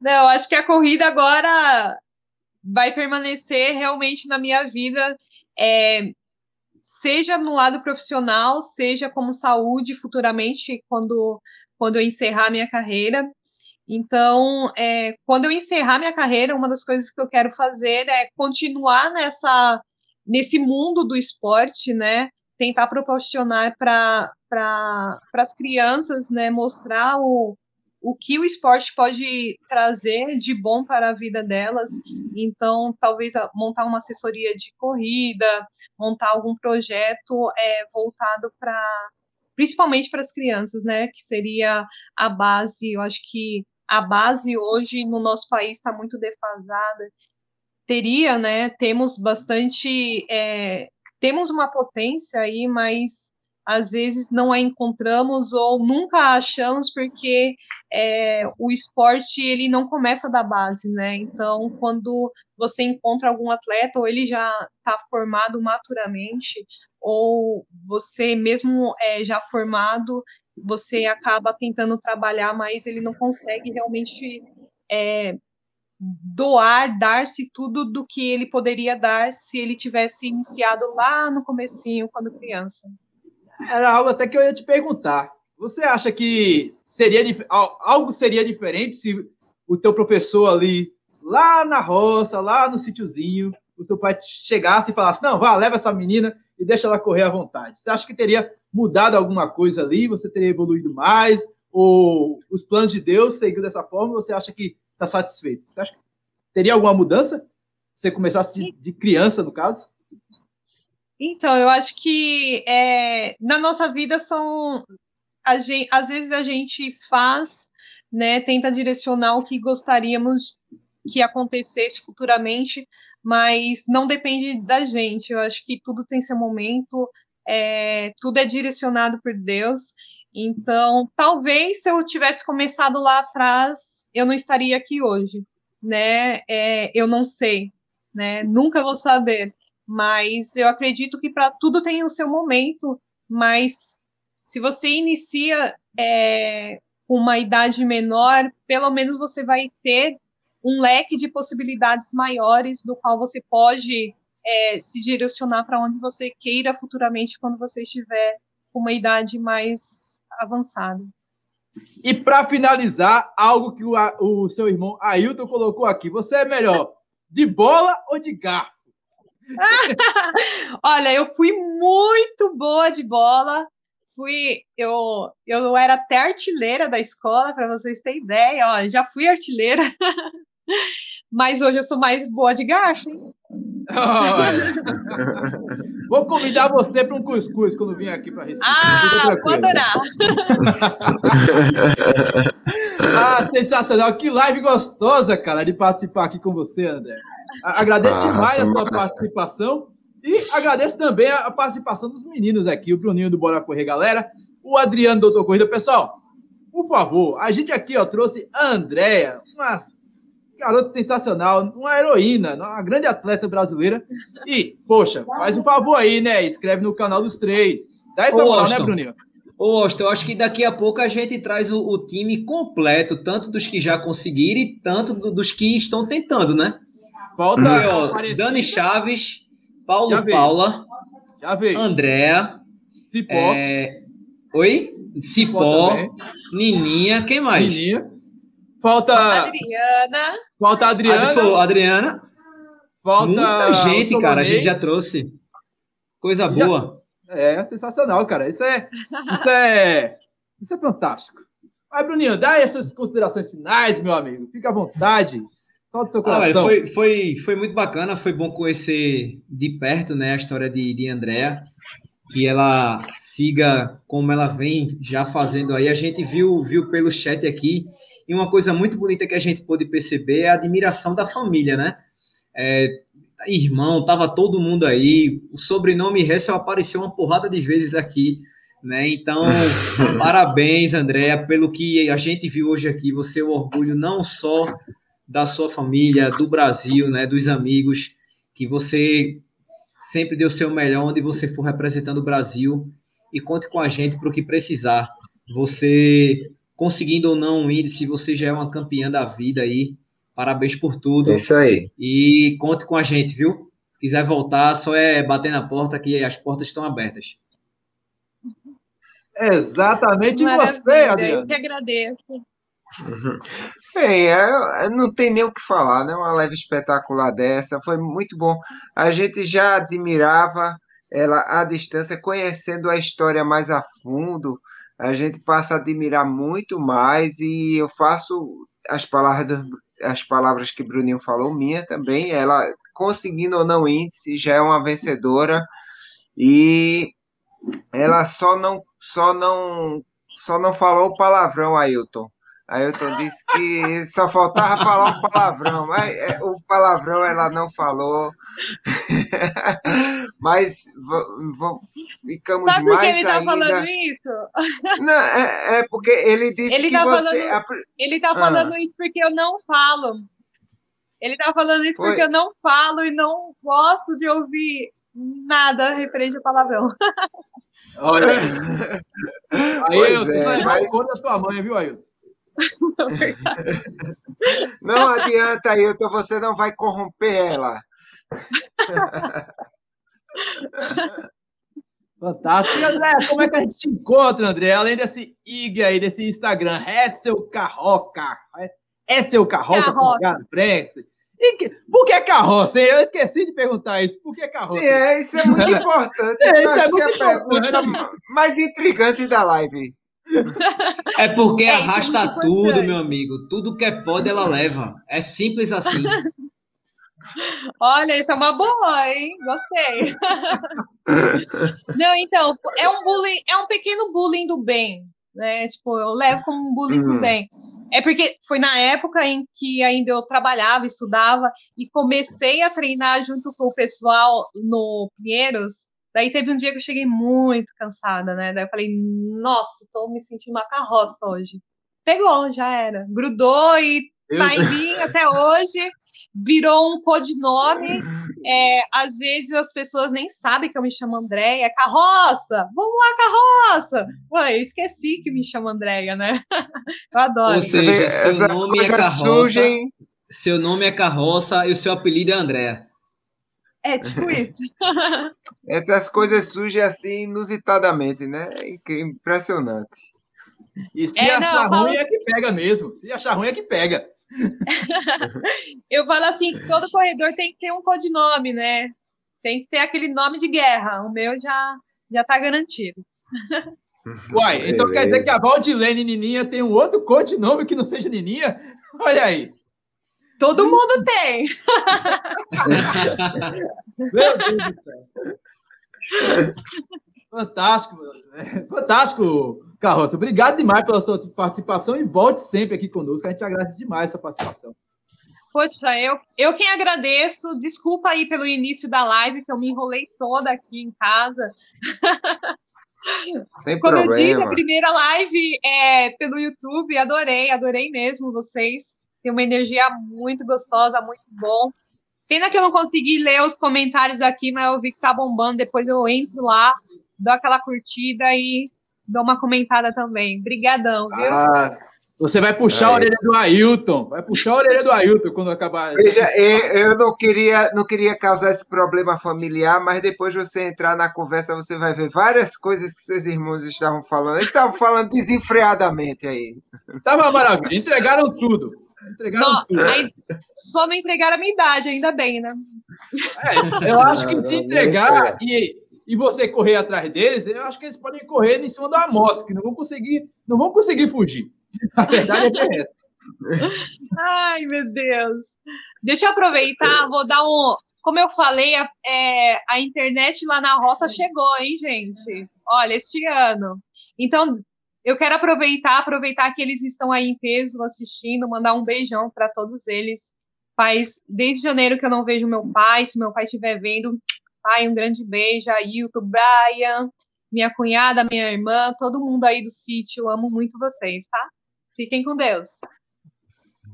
Não, acho que a corrida agora vai permanecer realmente na minha vida. É, seja no lado profissional, seja como saúde futuramente, quando, quando eu encerrar minha carreira. Então, é, quando eu encerrar minha carreira, uma das coisas que eu quero fazer é continuar nessa, nesse mundo do esporte, né? Tentar proporcionar para pra, as crianças, né? Mostrar o, o que o esporte pode trazer de bom para a vida delas. Então, talvez montar uma assessoria de corrida, montar algum projeto é, voltado para, principalmente para as crianças, né? Que seria a base. Eu acho que a base hoje no nosso país está muito defasada. Teria, né? Temos bastante, é, temos uma potência aí, mas às vezes não a encontramos ou nunca a achamos porque é, o esporte ele não começa da base, né? Então, quando você encontra algum atleta ou ele já está formado maturamente ou você mesmo é, já formado, você acaba tentando trabalhar, mas ele não consegue realmente é, doar, dar-se tudo do que ele poderia dar se ele tivesse iniciado lá no comecinho, quando criança. Era algo até que eu ia te perguntar. Você acha que seria algo seria diferente se o teu professor ali lá na roça, lá no sítiozinho, o teu pai chegasse e falasse: "Não, vá, leva essa menina e deixa ela correr à vontade". Você acha que teria mudado alguma coisa ali? Você teria evoluído mais? Ou os planos de Deus seguiu dessa forma? Você acha que está satisfeito? Você acha que teria alguma mudança? Você começasse de, de criança, no caso? Então, eu acho que é, na nossa vida são. Gente, às vezes a gente faz, né, tenta direcionar o que gostaríamos que acontecesse futuramente, mas não depende da gente. Eu acho que tudo tem seu momento, é, tudo é direcionado por Deus. Então, talvez se eu tivesse começado lá atrás, eu não estaria aqui hoje, né? É, eu não sei, né? Nunca vou saber. Mas eu acredito que para tudo tem o seu momento, mas se você inicia é, uma idade menor, pelo menos você vai ter um leque de possibilidades maiores do qual você pode é, se direcionar para onde você queira futuramente quando você estiver com uma idade mais avançada. E para finalizar, algo que o, o seu irmão Ailton colocou aqui. Você é melhor de bola ou de garfo? *laughs* Olha, eu fui muito boa de bola. Fui, eu, eu era até artilheira da escola, para vocês terem ideia. Ó, já fui artilheira. *laughs* Mas hoje eu sou mais boa de garfo, hein? *laughs* Vou convidar você para um cuscuz quando vir aqui para Recife. Ah, vou adorar. *laughs* ah, sensacional. Que live gostosa, cara, de participar aqui com você, André. Agradeço Nossa, demais a sua massa. participação. E agradeço também a participação dos meninos aqui, o Bruninho do Bora Correr, galera, o Adriano do Doutor Corrida. Pessoal, por favor, a gente aqui ó, trouxe a Andréia, uma garota sensacional, uma heroína, uma grande atleta brasileira. E, poxa, faz um favor aí, né? Escreve no canal dos três. Dá essa moral, né, Bruninho? Ô, Austin, eu acho que daqui a pouco a gente traz o, o time completo, tanto dos que já conseguiram e tanto do, dos que estão tentando, né? Falta ó, Dani Chaves, Paulo Já Paula, Já veio. Andréa, Cipó. É... Oi? Cipó, Cipó Nininha, quem mais? Nininha. Falta. Adriana. Falta a Adriana. Adriana. Falta. Muita gente, cara. A gente já trouxe. Coisa boa. É, sensacional, cara. Isso é. Isso é. Isso é fantástico. Vai, Bruninho, dá essas considerações finais, meu amigo. Fica à vontade. Solta seu coração. Ah, foi, foi, foi muito bacana. Foi bom conhecer de perto né, a história de, de Andréa. Que ela siga como ela vem já fazendo aí. A gente viu, viu pelo chat aqui e uma coisa muito bonita que a gente pôde perceber é a admiração da família, né? É, irmão, tava todo mundo aí. O sobrenome Hessel apareceu uma porrada de vezes aqui, né? Então, *laughs* parabéns, Andréa, pelo que a gente viu hoje aqui. Você é o orgulho não só da sua família, do Brasil, né? Dos amigos, que você sempre deu o seu melhor onde você for representando o Brasil. E conte com a gente para o que precisar. Você conseguindo ou não um índice, você já é uma campeã da vida aí. Parabéns por tudo. É isso aí. E conte com a gente, viu? Se quiser voltar, só é bater na porta que as portas estão abertas. Exatamente Maravilha, você, Adriano. Eu que agradeço. *laughs* Bem, é, não tem nem o que falar, né? Uma leve espetacular dessa, foi muito bom. A gente já admirava ela à distância, conhecendo a história mais a fundo, a gente passa a admirar muito mais e eu faço as palavras as palavras que Bruninho falou minha também, ela conseguindo ou não índice já é uma vencedora e ela só não só não só não falou palavrão Ailton Ailton disse que só faltava falar um palavrão, mas é, o palavrão ela não falou. *laughs* mas ficamos Sabe mais ainda... Sabe por que ele está falando isso? *laughs* Não, é, é, porque ele disse ele que tá você... Falando, ele está falando ah. isso porque eu não falo. Ele está falando isso Foi. porque eu não falo e não gosto de ouvir nada referente a palavrão. *laughs* Olha aí. Ailton, é, mas... da sua mãe, viu, Ailton? *laughs* Não adianta, Ailton, você não vai corromper ela. Fantástico. E André, como é que a gente te encontra, André? Além desse IG aí, desse Instagram, é seu carroca. É seu carroca, carroca. Que, por que carroça? Eu esqueci de perguntar isso. Por que carroça? Sim, é, isso é muito *laughs* importante. É, isso é muito é a pergunta mais intrigante da live. É porque é arrasta tudo, meu amigo. Tudo que é pode, ela leva. É simples assim. *laughs* Olha, isso é uma boa, hein? Gostei. Não, então, é um bullying, é um pequeno bullying do bem, né? Tipo, eu levo como um bullying uhum. do bem. É porque foi na época em que ainda eu trabalhava, estudava e comecei a treinar junto com o pessoal no Pinheiros Daí teve um dia que eu cheguei muito cansada, né? Daí eu falei, nossa, tô me sentindo uma carroça hoje. Pegou, já era. Grudou e tá em mim até hoje. Virou um codinome. É, às vezes as pessoas nem sabem que eu me chamo Andréia. É carroça! Vamos lá, carroça! Ué, eu esqueci que me chamo Andréia, né? *laughs* Eu adoro. Ou seja, seu nome é carroça. Surgem... Seu nome é carroça e o seu apelido é Andréia. É tipo isso. *laughs* Essas coisas surgem assim inusitadamente, né? Impressionante. E se é, achar não, ruim falo... é que pega mesmo. Se achar ruim é que pega. *laughs* eu falo assim que todo corredor tem que ter um codinome, né? Tem que ter aquele nome de guerra. O meu já, já tá garantido. *laughs* Uai, então Beleza. quer dizer que a Valdilene Nininha tem um outro codinome que não seja Nininha? Olha aí. Todo mundo tem. Meu Deus do céu. Fantástico, fantástico, Carroça. Obrigado demais pela sua participação e volte sempre aqui conosco. A gente agradece demais a sua participação. Poxa, eu, eu quem agradeço. Desculpa aí pelo início da live, que eu me enrolei toda aqui em casa. Sem Como problema. eu disse, a primeira live é pelo YouTube, adorei, adorei mesmo vocês. Tem uma energia muito gostosa, muito bom. Pena que eu não consegui ler os comentários aqui, mas eu vi que tá bombando. Depois eu entro lá, dou aquela curtida e dou uma comentada também. Obrigadão, viu? Ah, você vai puxar é. a orelha do Ailton. Vai puxar a orelha do Ailton quando acabar. Veja, eu não queria, não queria causar esse problema familiar, mas depois de você entrar na conversa, você vai ver várias coisas que seus irmãos estavam falando. Eles estavam falando desenfreadamente aí. Tava maravilha. Entregaram tudo. Entregaram não, tudo. Aí, só não entregaram a minha idade, ainda bem, né? É, eu acho que se entregar e, e você correr atrás deles, eu acho que eles podem correr em cima da moto, que não vão conseguir, não vão conseguir fugir. A verdade é essa. *laughs* Ai, meu Deus. Deixa eu aproveitar, vou dar um. Como eu falei, a, é, a internet lá na roça chegou, hein, gente? Olha, este ano. Então, eu quero aproveitar, aproveitar que eles estão aí em peso assistindo, mandar um beijão para todos eles. Faz desde janeiro que eu não vejo meu pai. Se meu pai estiver vendo, pai, um grande beijo. Ailton, Brian, minha cunhada, minha irmã, todo mundo aí do sítio. Amo muito vocês, tá? Fiquem com Deus.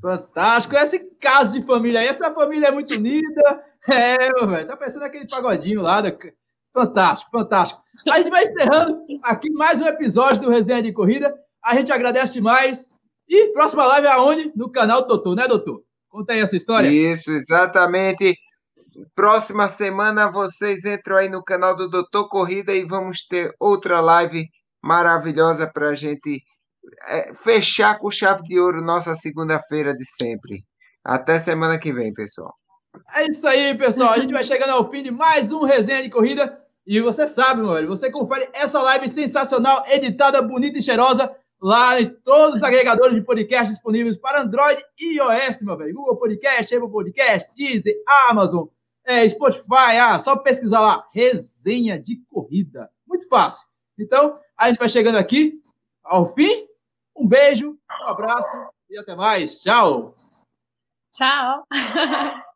Fantástico. Esse caso de família aí, essa família é muito unida. *laughs* É, velho, tá pensando aquele pagodinho lá. Da... Fantástico, fantástico. A gente vai encerrando aqui mais um episódio do Resenha de Corrida. A gente agradece demais. E próxima live é aonde? No canal Totô, né, doutor? Conta aí essa história. Isso, exatamente. Próxima semana vocês entram aí no canal do Doutor Corrida e vamos ter outra live maravilhosa para a gente é, fechar com chave de ouro nossa segunda-feira de sempre. Até semana que vem, pessoal. É isso aí, pessoal. A gente vai chegando ao fim de mais um resenha de corrida. E você sabe, velho, você confere essa live sensacional, editada, bonita e cheirosa, lá em todos os agregadores de podcast disponíveis para Android e iOS, meu velho. Google Podcast, Apple Podcast, Deezer, Amazon, é, Spotify. Ah, só pesquisar lá, resenha de corrida. Muito fácil. Então, a gente vai chegando aqui ao fim um beijo, um abraço e até mais. Tchau. Tchau. *laughs*